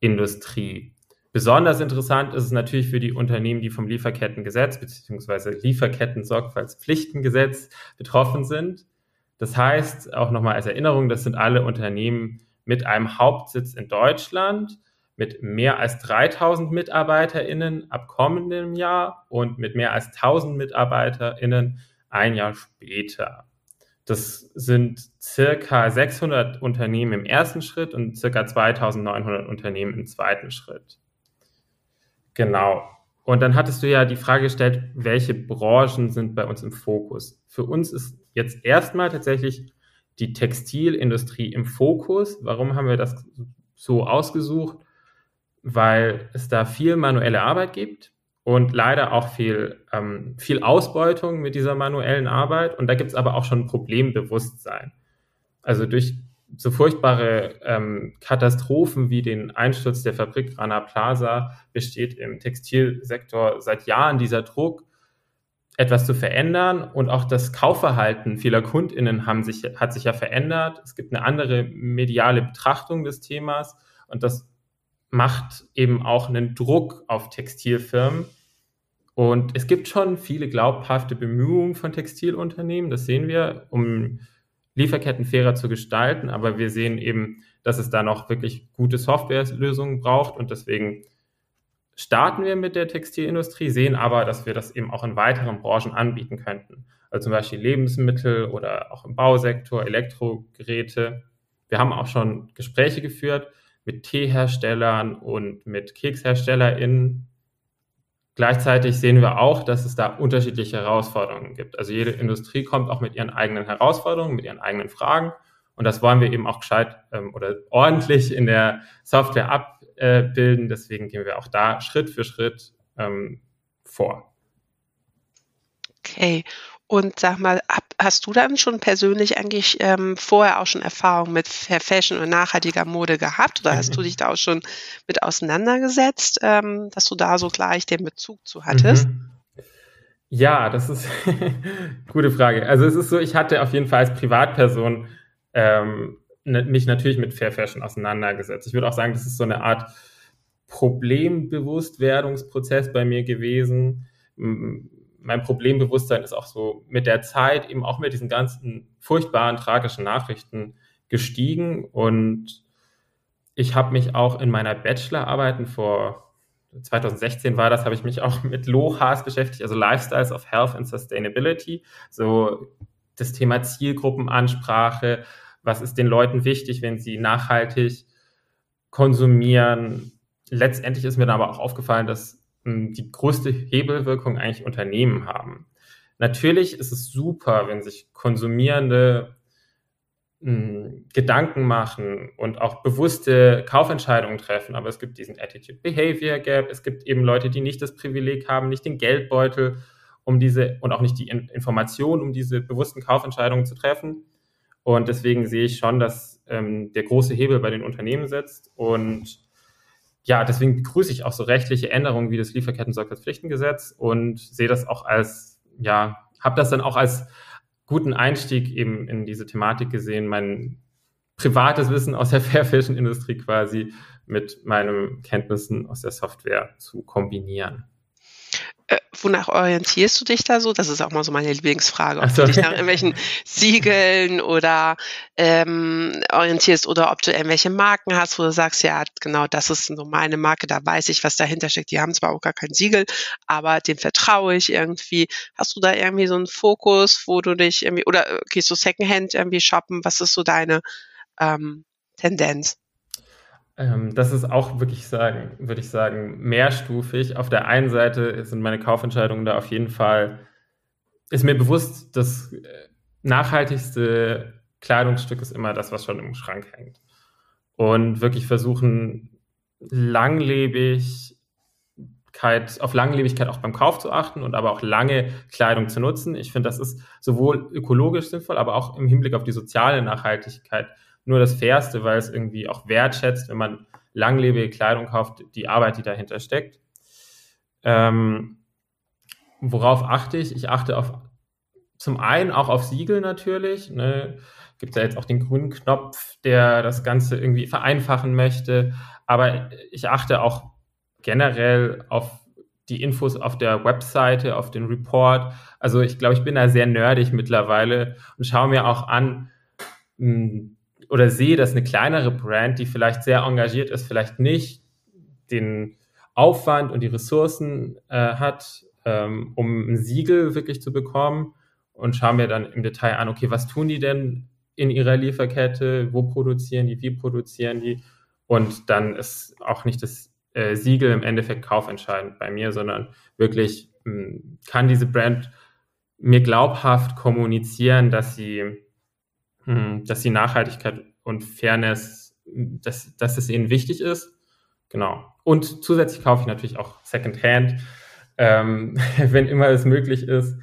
Industrie. Besonders interessant ist es natürlich für die Unternehmen, die vom Lieferkettengesetz bzw. Lieferketten-Sorgfaltspflichtengesetz betroffen sind. Das heißt, auch nochmal als Erinnerung, das sind alle Unternehmen mit einem Hauptsitz in Deutschland, mit mehr als 3000 MitarbeiterInnen ab kommendem Jahr und mit mehr als 1000 MitarbeiterInnen ein Jahr später. Das sind circa 600 Unternehmen im ersten Schritt und circa 2900 Unternehmen im zweiten Schritt. Genau. Und dann hattest du ja die Frage gestellt, welche Branchen sind bei uns im Fokus? Für uns ist jetzt erstmal tatsächlich die Textilindustrie im Fokus. Warum haben wir das so ausgesucht? Weil es da viel manuelle Arbeit gibt und leider auch viel, ähm, viel Ausbeutung mit dieser manuellen Arbeit. Und da gibt es aber auch schon Problembewusstsein. Also durch so furchtbare ähm, Katastrophen wie den Einsturz der Fabrik Rana Plaza besteht im Textilsektor seit Jahren dieser Druck, etwas zu verändern. Und auch das Kaufverhalten vieler KundInnen haben sich, hat sich ja verändert. Es gibt eine andere mediale Betrachtung des Themas und das macht eben auch einen Druck auf Textilfirmen. Und es gibt schon viele glaubhafte Bemühungen von Textilunternehmen, das sehen wir, um Lieferketten fairer zu gestalten, aber wir sehen eben, dass es da noch wirklich gute Softwarelösungen braucht und deswegen starten wir mit der Textilindustrie, sehen aber, dass wir das eben auch in weiteren Branchen anbieten könnten. Also zum Beispiel Lebensmittel oder auch im Bausektor, Elektrogeräte. Wir haben auch schon Gespräche geführt mit Teeherstellern und mit KeksherstellerInnen, Gleichzeitig sehen wir auch, dass es da unterschiedliche Herausforderungen gibt. Also jede Industrie kommt auch mit ihren eigenen Herausforderungen, mit ihren eigenen Fragen. Und das wollen wir eben auch gescheit ähm, oder ordentlich in der Software abbilden. Deswegen gehen wir auch da Schritt für Schritt ähm, vor. Okay. Und sag mal, hast du dann schon persönlich eigentlich ähm, vorher auch schon Erfahrung mit Fair Fashion und nachhaltiger Mode gehabt? Oder hast du dich da auch schon mit auseinandergesetzt, ähm, dass du da so gleich den Bezug zu hattest? Mhm. Ja, das ist eine gute Frage. Also es ist so, ich hatte auf jeden Fall als Privatperson ähm, ne, mich natürlich mit Fair Fashion auseinandergesetzt. Ich würde auch sagen, das ist so eine Art Problembewusstwerdungsprozess bei mir gewesen mein Problembewusstsein ist auch so mit der Zeit, eben auch mit diesen ganzen furchtbaren, tragischen Nachrichten gestiegen. Und ich habe mich auch in meiner Bachelorarbeiten vor 2016 war das, habe ich mich auch mit LOHAS beschäftigt, also Lifestyles of Health and Sustainability, so das Thema Zielgruppenansprache, was ist den Leuten wichtig, wenn sie nachhaltig konsumieren. Letztendlich ist mir dann aber auch aufgefallen, dass die größte Hebelwirkung eigentlich Unternehmen haben. Natürlich ist es super, wenn sich Konsumierende Gedanken machen und auch bewusste Kaufentscheidungen treffen. Aber es gibt diesen Attitude Behavior Gap. Es gibt eben Leute, die nicht das Privileg haben, nicht den Geldbeutel, um diese und auch nicht die Information, um diese bewussten Kaufentscheidungen zu treffen. Und deswegen sehe ich schon, dass ähm, der große Hebel bei den Unternehmen sitzt und ja, deswegen begrüße ich auch so rechtliche Änderungen wie das Lieferketten-Sorgfaltspflichtengesetz und sehe das auch als, ja, habe das dann auch als guten Einstieg eben in diese Thematik gesehen, mein privates Wissen aus der Fair Fashion Industrie quasi mit meinen Kenntnissen aus der Software zu kombinieren. Wonach orientierst du dich da so? Das ist auch mal so meine Lieblingsfrage, ob so. du dich nach irgendwelchen Siegeln oder ähm, orientierst oder ob du irgendwelche Marken hast, wo du sagst, ja, genau, das ist so meine Marke, da weiß ich, was dahinter steckt. Die haben zwar auch gar kein Siegel, aber dem vertraue ich irgendwie. Hast du da irgendwie so einen Fokus, wo du dich irgendwie, oder gehst du Secondhand irgendwie shoppen? Was ist so deine ähm, Tendenz? Ähm, das ist auch wirklich sagen, würde ich sagen, mehrstufig. Auf der einen Seite sind meine Kaufentscheidungen da auf jeden Fall, ist mir bewusst, das äh, nachhaltigste Kleidungsstück ist immer das, was schon im Schrank hängt. Und wirklich versuchen, Langlebigkeit, auf Langlebigkeit auch beim Kauf zu achten und aber auch lange Kleidung zu nutzen. Ich finde, das ist sowohl ökologisch sinnvoll, aber auch im Hinblick auf die soziale Nachhaltigkeit nur das Fairste, weil es irgendwie auch wertschätzt, wenn man langlebige Kleidung kauft, die Arbeit, die dahinter steckt. Ähm, worauf achte ich? Ich achte auf zum einen auch auf Siegel natürlich. Ne? Gibt ja jetzt auch den grünen Knopf, der das Ganze irgendwie vereinfachen möchte. Aber ich achte auch generell auf die Infos auf der Webseite, auf den Report. Also ich glaube, ich bin da sehr nerdig mittlerweile und schaue mir auch an, hm, oder sehe, dass eine kleinere Brand, die vielleicht sehr engagiert ist, vielleicht nicht den Aufwand und die Ressourcen äh, hat, ähm, um ein Siegel wirklich zu bekommen und schaue mir dann im Detail an, okay, was tun die denn in ihrer Lieferkette, wo produzieren die, wie produzieren die? Und dann ist auch nicht das äh, Siegel im Endeffekt kaufentscheidend bei mir, sondern wirklich mh, hm, kann diese Brand mir glaubhaft kommunizieren, dass sie, dass sie Nachhaltigkeit und Fairness, dass, dass es ihnen wichtig ist. Genau. Und zusätzlich kaufe ich natürlich auch Secondhand, ähm, wenn immer es möglich ist.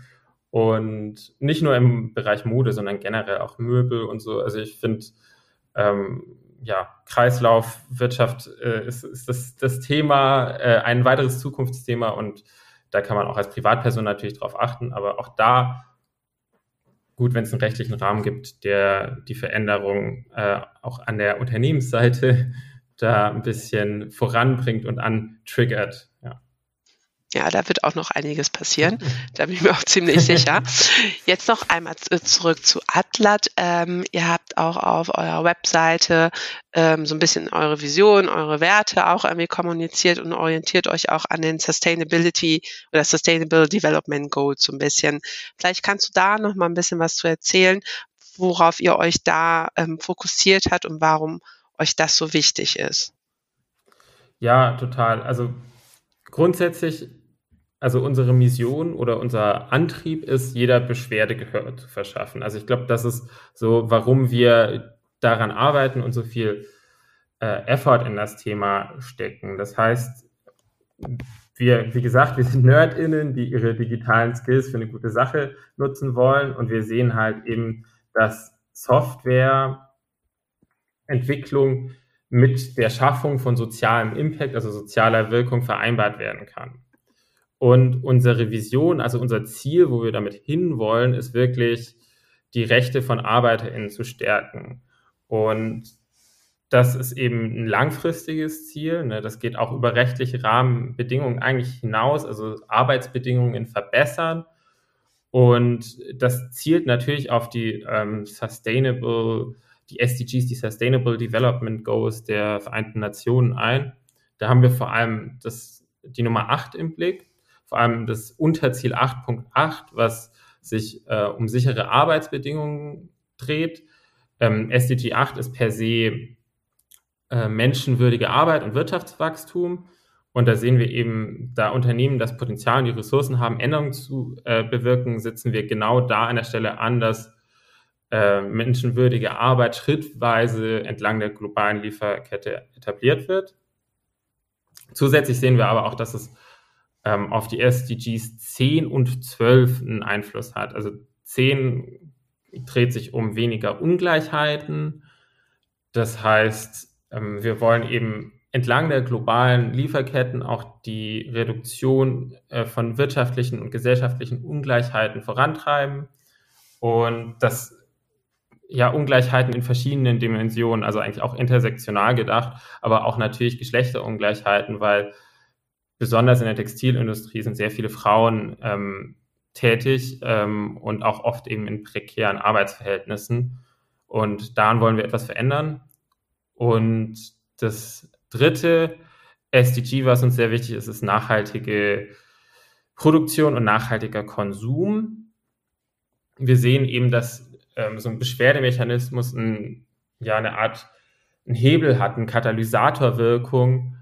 Und nicht nur im Bereich Mode, sondern generell auch Möbel und so. Also ich finde, ähm, ja, Kreislaufwirtschaft äh, ist, ist das, das Thema, äh, ein weiteres Zukunftsthema und da kann man auch als Privatperson natürlich drauf achten, aber auch da gut, wenn es einen rechtlichen Rahmen gibt, der die Veränderung äh, auch an der Unternehmensseite da ein bisschen voranbringt und antriggert. Ja. Ja, da wird auch noch einiges passieren. Da bin ich mir auch ziemlich sicher. Jetzt noch einmal zurück zu Atlat. Ähm, ihr habt auch auf eurer Webseite ähm, so ein bisschen eure Vision, eure Werte auch irgendwie kommuniziert und orientiert euch auch an den Sustainability oder Sustainable Development Goals so ein bisschen. Vielleicht kannst du da noch mal ein bisschen was zu erzählen, worauf ihr euch da ähm, fokussiert habt und warum euch das so wichtig ist. Ja, total. Also grundsätzlich also unsere Mission oder unser Antrieb ist, jeder Beschwerde Gehör zu verschaffen. Also ich glaube, das ist so, warum wir daran arbeiten und so viel äh, Effort in das Thema stecken. Das heißt, wir, wie gesagt, wir sind NerdInnen, die ihre digitalen Skills für eine gute Sache nutzen wollen und wir sehen halt eben, dass Softwareentwicklung mit der Schaffung von sozialem Impact, also sozialer Wirkung vereinbart werden kann. Und unsere Vision, also unser Ziel, wo wir damit hinwollen, ist wirklich, die Rechte von ArbeiterInnen zu stärken. Und das ist eben ein langfristiges Ziel. Ne? Das geht auch über rechtliche Rahmenbedingungen eigentlich hinaus, also Arbeitsbedingungen verbessern. Und das zielt natürlich auf die ähm, Sustainable, die SDGs, die Sustainable Development Goals der Vereinten Nationen ein. Da haben wir vor allem das, die Nummer 8 im Blick vor allem das Unterziel 8.8, was sich äh, um sichere Arbeitsbedingungen dreht. Ähm, SDG 8 ist per se äh, menschenwürdige Arbeit und Wirtschaftswachstum. Und da sehen wir eben, da Unternehmen das Potenzial und die Ressourcen haben, Änderungen zu äh, bewirken, setzen wir genau da an der Stelle an, dass äh, menschenwürdige Arbeit schrittweise entlang der globalen Lieferkette etabliert wird. Zusätzlich sehen wir aber auch, dass es ähm, auf die SDGs 10 und 12 einen Einfluss hat. Also 10 dreht sich um weniger Ungleichheiten. Das heißt, ähm, wir wollen eben entlang der globalen Lieferketten auch die Reduktion äh, von wirtschaftlichen und gesellschaftlichen Ungleichheiten vorantreiben und das ja Ungleichheiten in verschiedenen Dimensionen, also eigentlich auch intersektional gedacht, aber auch natürlich Geschlechterungleichheiten, weil besonders in der Textilindustrie sind sehr viele Frauen ähm, tätig ähm, und auch oft eben in prekären Arbeitsverhältnissen. Und daran wollen wir etwas verändern. Und das dritte SDG, was uns sehr wichtig ist, ist nachhaltige Produktion und nachhaltiger Konsum. Wir sehen eben, dass ähm, so ein Beschwerdemechanismus ein, ja eine Art ein Hebel hat, eine Katalysatorwirkung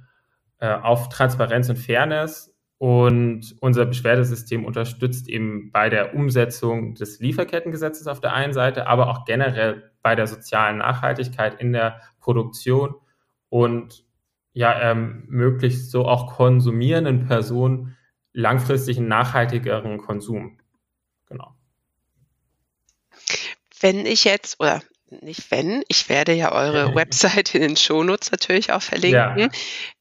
äh, auf Transparenz und Fairness. Und unser Beschwerdesystem unterstützt eben bei der Umsetzung des Lieferkettengesetzes auf der einen Seite, aber auch generell bei der sozialen Nachhaltigkeit in der Produktion und ja, ähm, so auch konsumierenden Personen langfristig einen nachhaltigeren Konsum. Genau. Wenn ich jetzt, oder nicht wenn, ich werde ja eure Website in den Shownotes natürlich auch verlinken, ja.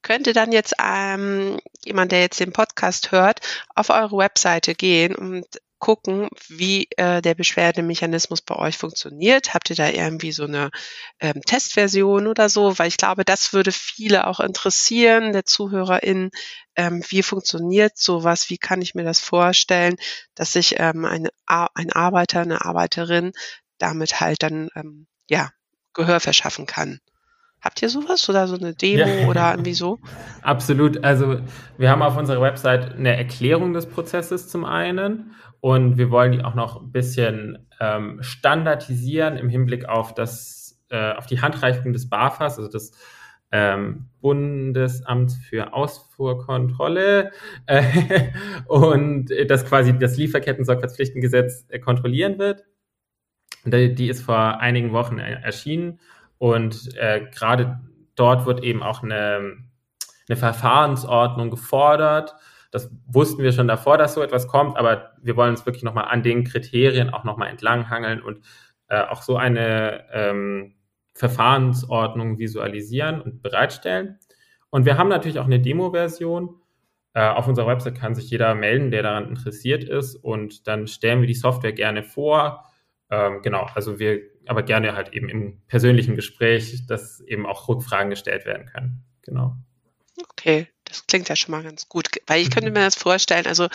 könnte dann jetzt ähm, jemand, der jetzt den Podcast hört, auf eure Webseite gehen und gucken, wie äh, der Beschwerdemechanismus bei euch funktioniert. Habt ihr da irgendwie so eine ähm, Testversion oder so? Weil ich glaube, das würde viele auch interessieren, der ZuhörerInnen. Ähm, wie funktioniert sowas? Wie kann ich mir das vorstellen, dass sich ähm, eine, ein Arbeiter, eine Arbeiterin damit halt dann ähm, ja Gehör verschaffen kann. Habt ihr sowas oder so eine Demo ja. oder irgendwie so? Absolut. Also wir haben auf unserer Website eine Erklärung des Prozesses zum einen und wir wollen die auch noch ein bisschen ähm, standardisieren im Hinblick auf das, äh, auf die Handreichung des BAFAs, also des ähm, Bundesamt für Ausfuhrkontrolle äh, und das quasi das Lieferketten-Sorgfaltspflichtengesetz äh, kontrollieren wird. Die ist vor einigen Wochen erschienen und äh, gerade dort wird eben auch eine, eine Verfahrensordnung gefordert. Das wussten wir schon davor, dass so etwas kommt, aber wir wollen uns wirklich nochmal an den Kriterien auch nochmal entlanghangeln und äh, auch so eine ähm, Verfahrensordnung visualisieren und bereitstellen. Und wir haben natürlich auch eine Demo-Version. Äh, auf unserer Website kann sich jeder melden, der daran interessiert ist. Und dann stellen wir die Software gerne vor. Ähm, genau, also wir aber gerne halt eben im persönlichen Gespräch, dass eben auch Rückfragen gestellt werden können. Genau. Okay, das klingt ja schon mal ganz gut, weil ich könnte mhm. mir das vorstellen, also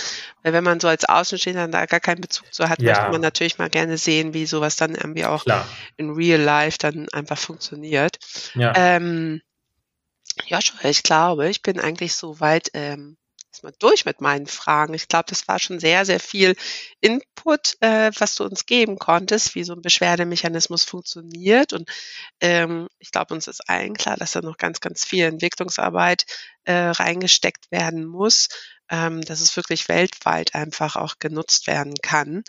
wenn man so als Außenstehender da gar keinen Bezug zu hat, ja. möchte man natürlich mal gerne sehen, wie sowas dann irgendwie auch Klar. in real life dann einfach funktioniert. Ja. Ähm, ja, ich glaube, ich bin eigentlich so weit ähm, erstmal durch mit meinen Fragen. Ich glaube, das war schon sehr, sehr viel Input, äh, was du uns geben konntest, wie so ein Beschwerdemechanismus funktioniert. Und ähm, ich glaube, uns ist allen klar, dass da noch ganz, ganz viel Entwicklungsarbeit äh, reingesteckt werden muss, ähm, dass es wirklich weltweit einfach auch genutzt werden kann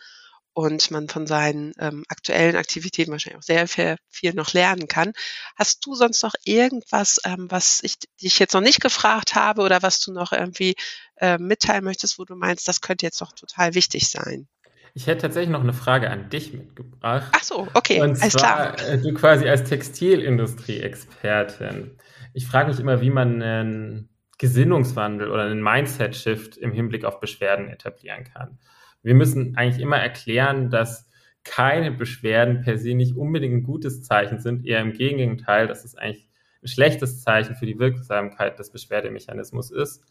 und man von seinen ähm, aktuellen Aktivitäten wahrscheinlich auch sehr viel, viel, noch lernen kann. Hast du sonst noch irgendwas, ähm, was ich dich jetzt noch nicht gefragt habe oder was du noch irgendwie äh, mitteilen möchtest, wo du meinst, das könnte jetzt noch total wichtig sein? Ich hätte tatsächlich noch eine Frage an dich mitgebracht. Ach so, okay, Und alles zwar, klar. Äh, du quasi als Textilindustrie-Expertin. Ich frage mich immer, wie man einen Gesinnungswandel oder einen Mindset-Shift im Hinblick auf Beschwerden etablieren kann wir müssen eigentlich immer erklären, dass keine Beschwerden per se nicht unbedingt ein gutes Zeichen sind, eher im Gegenteil, dass es eigentlich ein schlechtes Zeichen für die Wirksamkeit des Beschwerdemechanismus ist.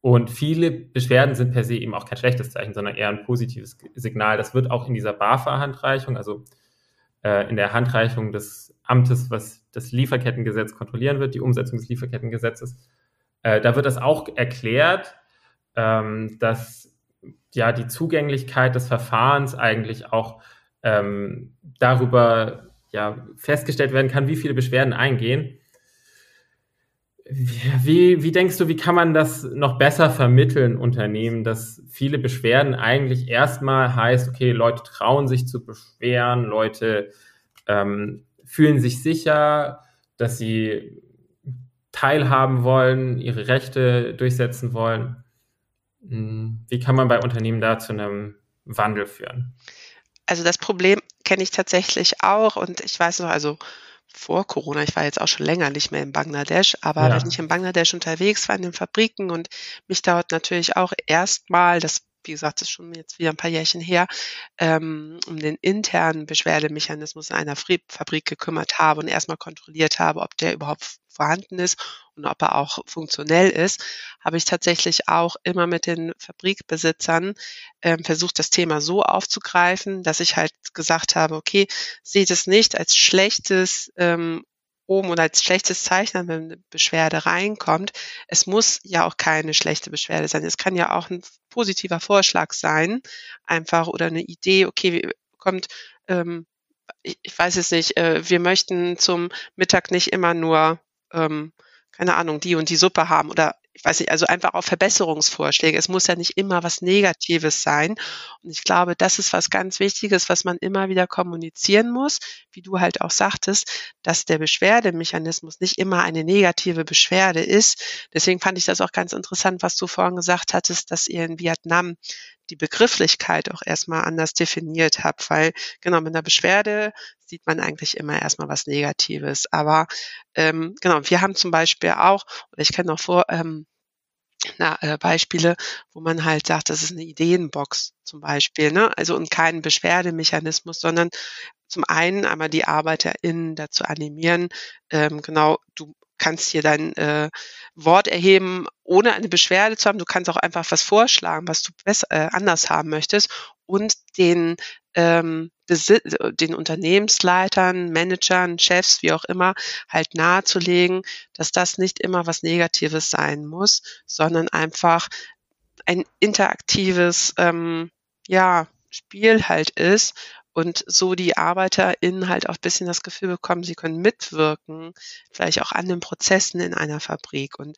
Und viele Beschwerden sind per se eben auch kein schlechtes Zeichen, sondern eher ein positives Signal. Das wird auch in dieser BAFA-Handreichung, also äh, in der Handreichung des Amtes, was das Lieferkettengesetz kontrollieren wird, die Umsetzung des Lieferkettengesetzes, äh, da wird das auch erklärt, ähm, dass ja die Zugänglichkeit des Verfahrens eigentlich auch ähm, darüber ja, festgestellt werden kann, wie viele Beschwerden eingehen. Wie, wie denkst du, wie kann man das noch besser vermitteln, Unternehmen, dass viele Beschwerden eigentlich erstmal heißt, okay, Leute trauen sich zu beschweren, Leute ähm, fühlen sich sicher, dass sie teilhaben wollen, ihre Rechte durchsetzen wollen. Hm, wie kann man bei Unternehmen da zu einem Wandel führen? Also das Problem kenne ich tatsächlich auch und ich weiß noch, also vor Corona, ich war jetzt auch schon länger nicht mehr in Bangladesch, aber ja. wenn ich in Bangladesch unterwegs war in den Fabriken und mich dort natürlich auch erstmal, das wie gesagt, das ist schon jetzt wieder ein paar Jährchen her, ähm, um den internen Beschwerdemechanismus in einer Fabrik gekümmert habe und erstmal kontrolliert habe, ob der überhaupt vorhanden ist und ob er auch funktionell ist, habe ich tatsächlich auch immer mit den Fabrikbesitzern ähm, versucht, das Thema so aufzugreifen, dass ich halt gesagt habe, okay, seht es nicht als schlechtes ähm, oben oder als schlechtes Zeichen, wenn eine Beschwerde reinkommt. Es muss ja auch keine schlechte Beschwerde sein. Es kann ja auch ein positiver Vorschlag sein, einfach oder eine Idee, okay, kommt, ähm, ich, ich weiß es nicht, äh, wir möchten zum Mittag nicht immer nur ähm, keine Ahnung, die und die Suppe haben oder ich weiß nicht, also einfach auch Verbesserungsvorschläge. Es muss ja nicht immer was Negatives sein. Und ich glaube, das ist was ganz Wichtiges, was man immer wieder kommunizieren muss, wie du halt auch sagtest, dass der Beschwerdemechanismus nicht immer eine negative Beschwerde ist. Deswegen fand ich das auch ganz interessant, was du vorhin gesagt hattest, dass ihr in Vietnam die Begrifflichkeit auch erstmal anders definiert habt, weil genau mit einer Beschwerde sieht man eigentlich immer erstmal was Negatives. Aber ähm, genau, wir haben zum Beispiel auch, oder ich kenne noch vor, ähm, na, äh, Beispiele, wo man halt sagt, das ist eine Ideenbox zum Beispiel, ne? Also und kein Beschwerdemechanismus, sondern zum einen einmal die ArbeiterInnen dazu animieren, ähm, genau, du kannst hier dein äh, Wort erheben, ohne eine Beschwerde zu haben. Du kannst auch einfach was vorschlagen, was du besser, äh, anders haben möchtest und den ähm, den Unternehmensleitern, Managern, Chefs, wie auch immer, halt nahezulegen, dass das nicht immer was Negatives sein muss, sondern einfach ein interaktives ähm, ja, Spiel halt ist und so die ArbeiterInnen halt auch ein bisschen das Gefühl bekommen, sie können mitwirken, vielleicht auch an den Prozessen in einer Fabrik. Und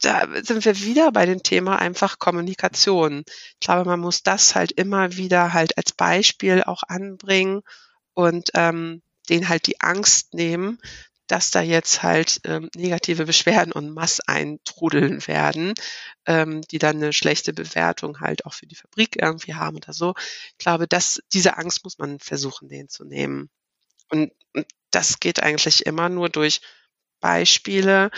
da sind wir wieder bei dem Thema einfach Kommunikation. Ich glaube, man muss das halt immer wieder halt als Beispiel auch anbringen und ähm, den halt die Angst nehmen, dass da jetzt halt ähm, negative Beschwerden und Mass eintrudeln werden, ähm, die dann eine schlechte Bewertung halt auch für die Fabrik irgendwie haben oder so. Ich glaube, dass diese Angst muss man versuchen, den zu nehmen. Und, und das geht eigentlich immer nur durch Beispiele,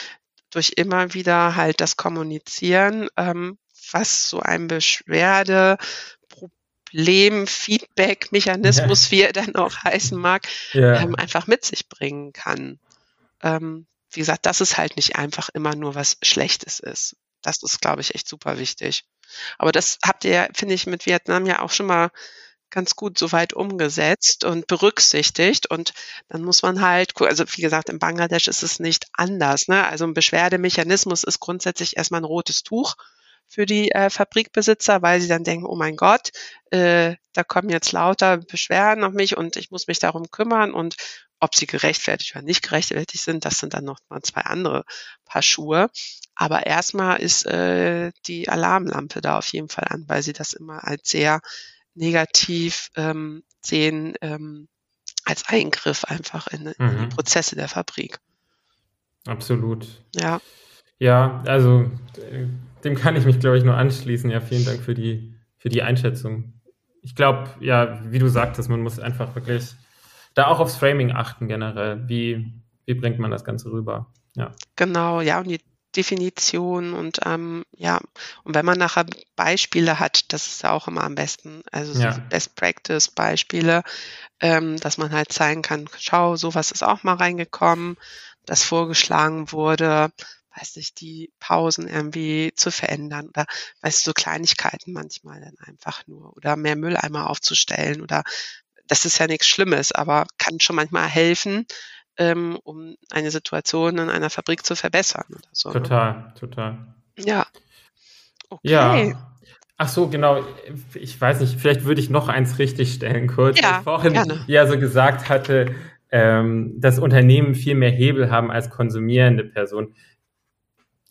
durch immer wieder halt das Kommunizieren, ähm, was so ein Beschwerde, Problem, Feedback, Mechanismus, ja. wie er dann auch heißen mag, ja. ähm, einfach mit sich bringen kann. Ähm, wie gesagt, dass es halt nicht einfach immer nur was Schlechtes ist. Das ist, glaube ich, echt super wichtig. Aber das habt ihr, finde ich, mit Vietnam ja auch schon mal ganz gut soweit umgesetzt und berücksichtigt. Und dann muss man halt, also wie gesagt, in Bangladesch ist es nicht anders. Ne? Also ein Beschwerdemechanismus ist grundsätzlich erstmal ein rotes Tuch für die äh, Fabrikbesitzer, weil sie dann denken, oh mein Gott, äh, da kommen jetzt lauter Beschwerden auf mich und ich muss mich darum kümmern und ob sie gerechtfertigt oder nicht gerechtfertigt sind, das sind dann noch mal zwei andere Paar Schuhe. Aber erstmal ist äh, die Alarmlampe da auf jeden Fall an, weil sie das immer als sehr negativ ähm, sehen, ähm, als Eingriff einfach in, in mhm. die Prozesse der Fabrik. Absolut. Ja. Ja, also äh, dem kann ich mich, glaube ich, nur anschließen. Ja, vielen Dank für die, für die Einschätzung. Ich glaube, ja, wie du sagtest, man muss einfach wirklich da auch aufs Framing achten generell. Wie, wie bringt man das Ganze rüber? Ja. Genau, ja, und die Definition und ähm, ja, und wenn man nachher Beispiele hat, das ist ja auch immer am besten, also so ja. Best Practice Beispiele, ähm, dass man halt zeigen kann, schau, sowas ist auch mal reingekommen, das vorgeschlagen wurde, weiß nicht, die Pausen irgendwie zu verändern oder weißt du, so Kleinigkeiten manchmal dann einfach nur oder mehr Mülleimer aufzustellen oder das ist ja nichts Schlimmes, aber kann schon manchmal helfen, ähm, um eine Situation in einer Fabrik zu verbessern so. Total, ne? total. Ja. Okay. Ja. Ach so, genau. Ich weiß nicht, vielleicht würde ich noch eins richtig stellen kurz. Ja, ich vorhin gerne. ja so gesagt hatte, ähm, dass Unternehmen viel mehr Hebel haben als konsumierende Personen.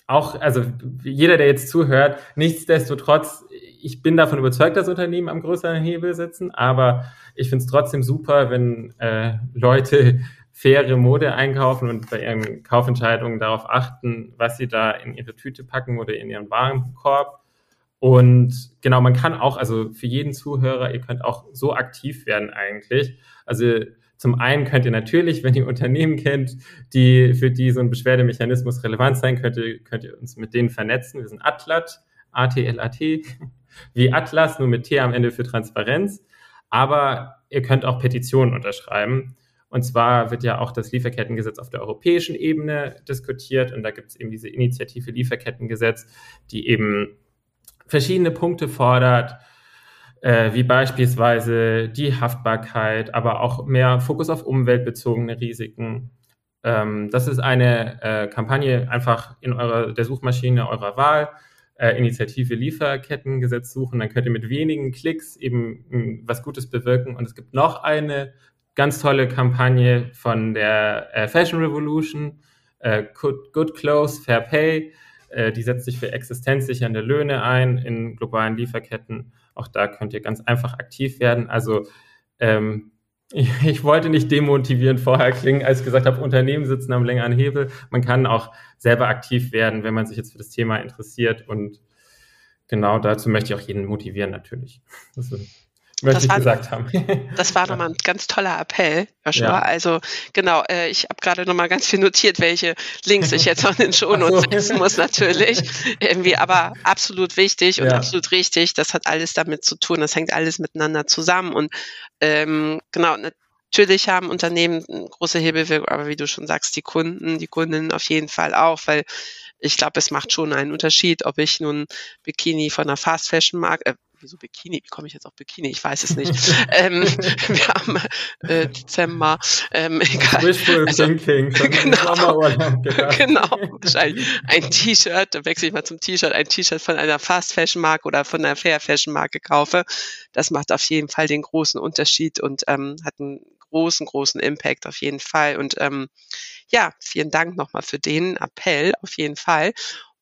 Auch, also jeder, der jetzt zuhört, nichtsdestotrotz, ich bin davon überzeugt, dass Unternehmen am größeren Hebel sitzen, aber ich finde es trotzdem super, wenn äh, Leute faire Mode einkaufen und bei ihren Kaufentscheidungen darauf achten, was sie da in ihre Tüte packen oder in ihren Warenkorb. Und genau, man kann auch, also für jeden Zuhörer, ihr könnt auch so aktiv werden eigentlich. Also zum einen könnt ihr natürlich, wenn ihr Unternehmen kennt, die für die so ein Beschwerdemechanismus relevant sein könnte, könnt ihr uns mit denen vernetzen. Wir sind Atlat, A-T-L-A-T, wie Atlas, nur mit T am Ende für Transparenz. Aber ihr könnt auch Petitionen unterschreiben. Und zwar wird ja auch das Lieferkettengesetz auf der europäischen Ebene diskutiert und da gibt es eben diese Initiative Lieferkettengesetz, die eben verschiedene Punkte fordert, äh, wie beispielsweise die Haftbarkeit, aber auch mehr Fokus auf umweltbezogene Risiken. Ähm, das ist eine äh, Kampagne einfach in eurer der Suchmaschine eurer Wahl. Äh, Initiative Lieferkettengesetz suchen, dann könnt ihr mit wenigen Klicks eben mh, hm, was Gutes bewirken. Und es gibt noch eine ganz tolle Kampagne von der äh, Fashion Revolution, äh, Good, Good Clothes, Fair Pay. Äh, die setzt sich für existenzsichernde Löhne ein in globalen Lieferketten. Auch da könnt ihr ganz einfach aktiv werden. Also ähm, ich, ich, wollte nicht demotivierend vorher klingen, als ich gesagt habe, Unternehmen sitzen am längeren Hebel. Man kann auch selber aktiv werden, wenn man sich jetzt für das Thema interessiert. Und genau dazu möchte ich auch jeden motivieren, natürlich. Das ist, möchte ich gesagt haben. das war nochmal ein ganz toller Appell, Joshua. Ja. Also genau, äh, ich habe gerade nochmal ganz viel notiert, welche Links ich jetzt auch in den Shownotes so. setzen muss natürlich. Irgendwie, aber absolut wichtig und ja. absolut richtig. Das hat alles damit zu tun. Das hängt alles miteinander zusammen. Und ähm, genau, natürlich haben Unternehmen große Hebelwirkung, aber wie du schon sagst, die Kunden, die Kundinnen auf jeden Fall auch, weil ich glaube, es macht schon einen Unterschied, ob ich nun Bikini von einer Fast Fashion Marke, äh, wieso Bikini? Wie komme ich jetzt auf Bikini? Ich weiß es nicht. ähm, wir haben äh, Dezember, ähm, egal. Wishful also, thinking. Genau, genau, wahrscheinlich ein T-Shirt, da wechsle ich mal zum T-Shirt, ein T-Shirt von einer Fast Fashion Marke oder von einer Fair Fashion Marke kaufe. Das macht auf jeden Fall den großen Unterschied und ähm, hat einen großen, großen Impact auf jeden Fall. Und ähm, ja, vielen Dank nochmal für den Appell auf jeden Fall.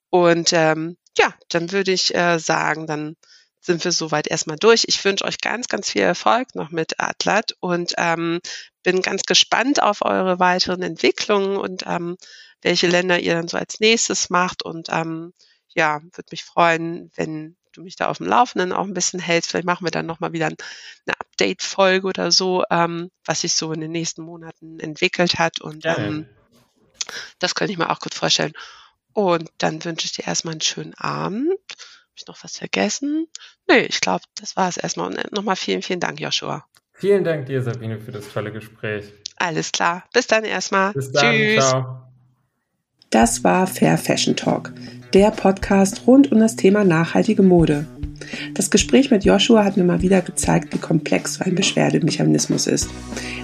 Und ähm, ja, dann würde ich äh, sagen, dann sind wir soweit erstmal durch. Ich wünsche euch ganz, ganz viel Erfolg noch mit Atlat und ähm, bin ganz gespannt auf eure weiteren Entwicklungen und ähm, welche Länder ihr dann so als nächstes macht. Und ähm, ja, würde mich freuen, wenn du mich da auf dem Laufenden auch ein bisschen hältst. Vielleicht machen wir dann nochmal wieder eine Update-Folge oder so, ähm, was sich so in den nächsten Monaten entwickelt hat. Und ähm, das könnte ich mir auch gut vorstellen. Und dann wünsche ich dir erstmal einen schönen Abend. Ich noch was vergessen? Nee, ich glaube, das war es erstmal. Und nochmal vielen, vielen Dank, Joshua. Vielen Dank dir, Sabine, für das tolle Gespräch. Alles klar. Bis dann erstmal. Bis dann. Tschüss. Ciao. Das war Fair Fashion Talk, der Podcast rund um das Thema nachhaltige Mode. Das Gespräch mit Joshua hat mir mal wieder gezeigt, wie komplex so ein Beschwerdemechanismus ist.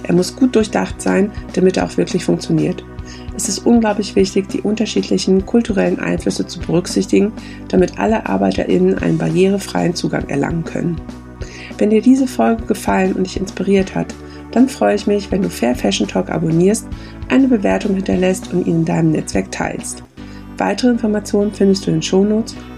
Er muss gut durchdacht sein, damit er auch wirklich funktioniert. Es ist unglaublich wichtig, die unterschiedlichen kulturellen Einflüsse zu berücksichtigen, damit alle ArbeiterInnen einen barrierefreien Zugang erlangen können. Wenn dir diese Folge gefallen und dich inspiriert hat, dann freue ich mich, wenn du Fair Fashion Talk abonnierst, eine Bewertung hinterlässt und ihn in deinem Netzwerk teilst. Weitere Informationen findest du in den Shownotes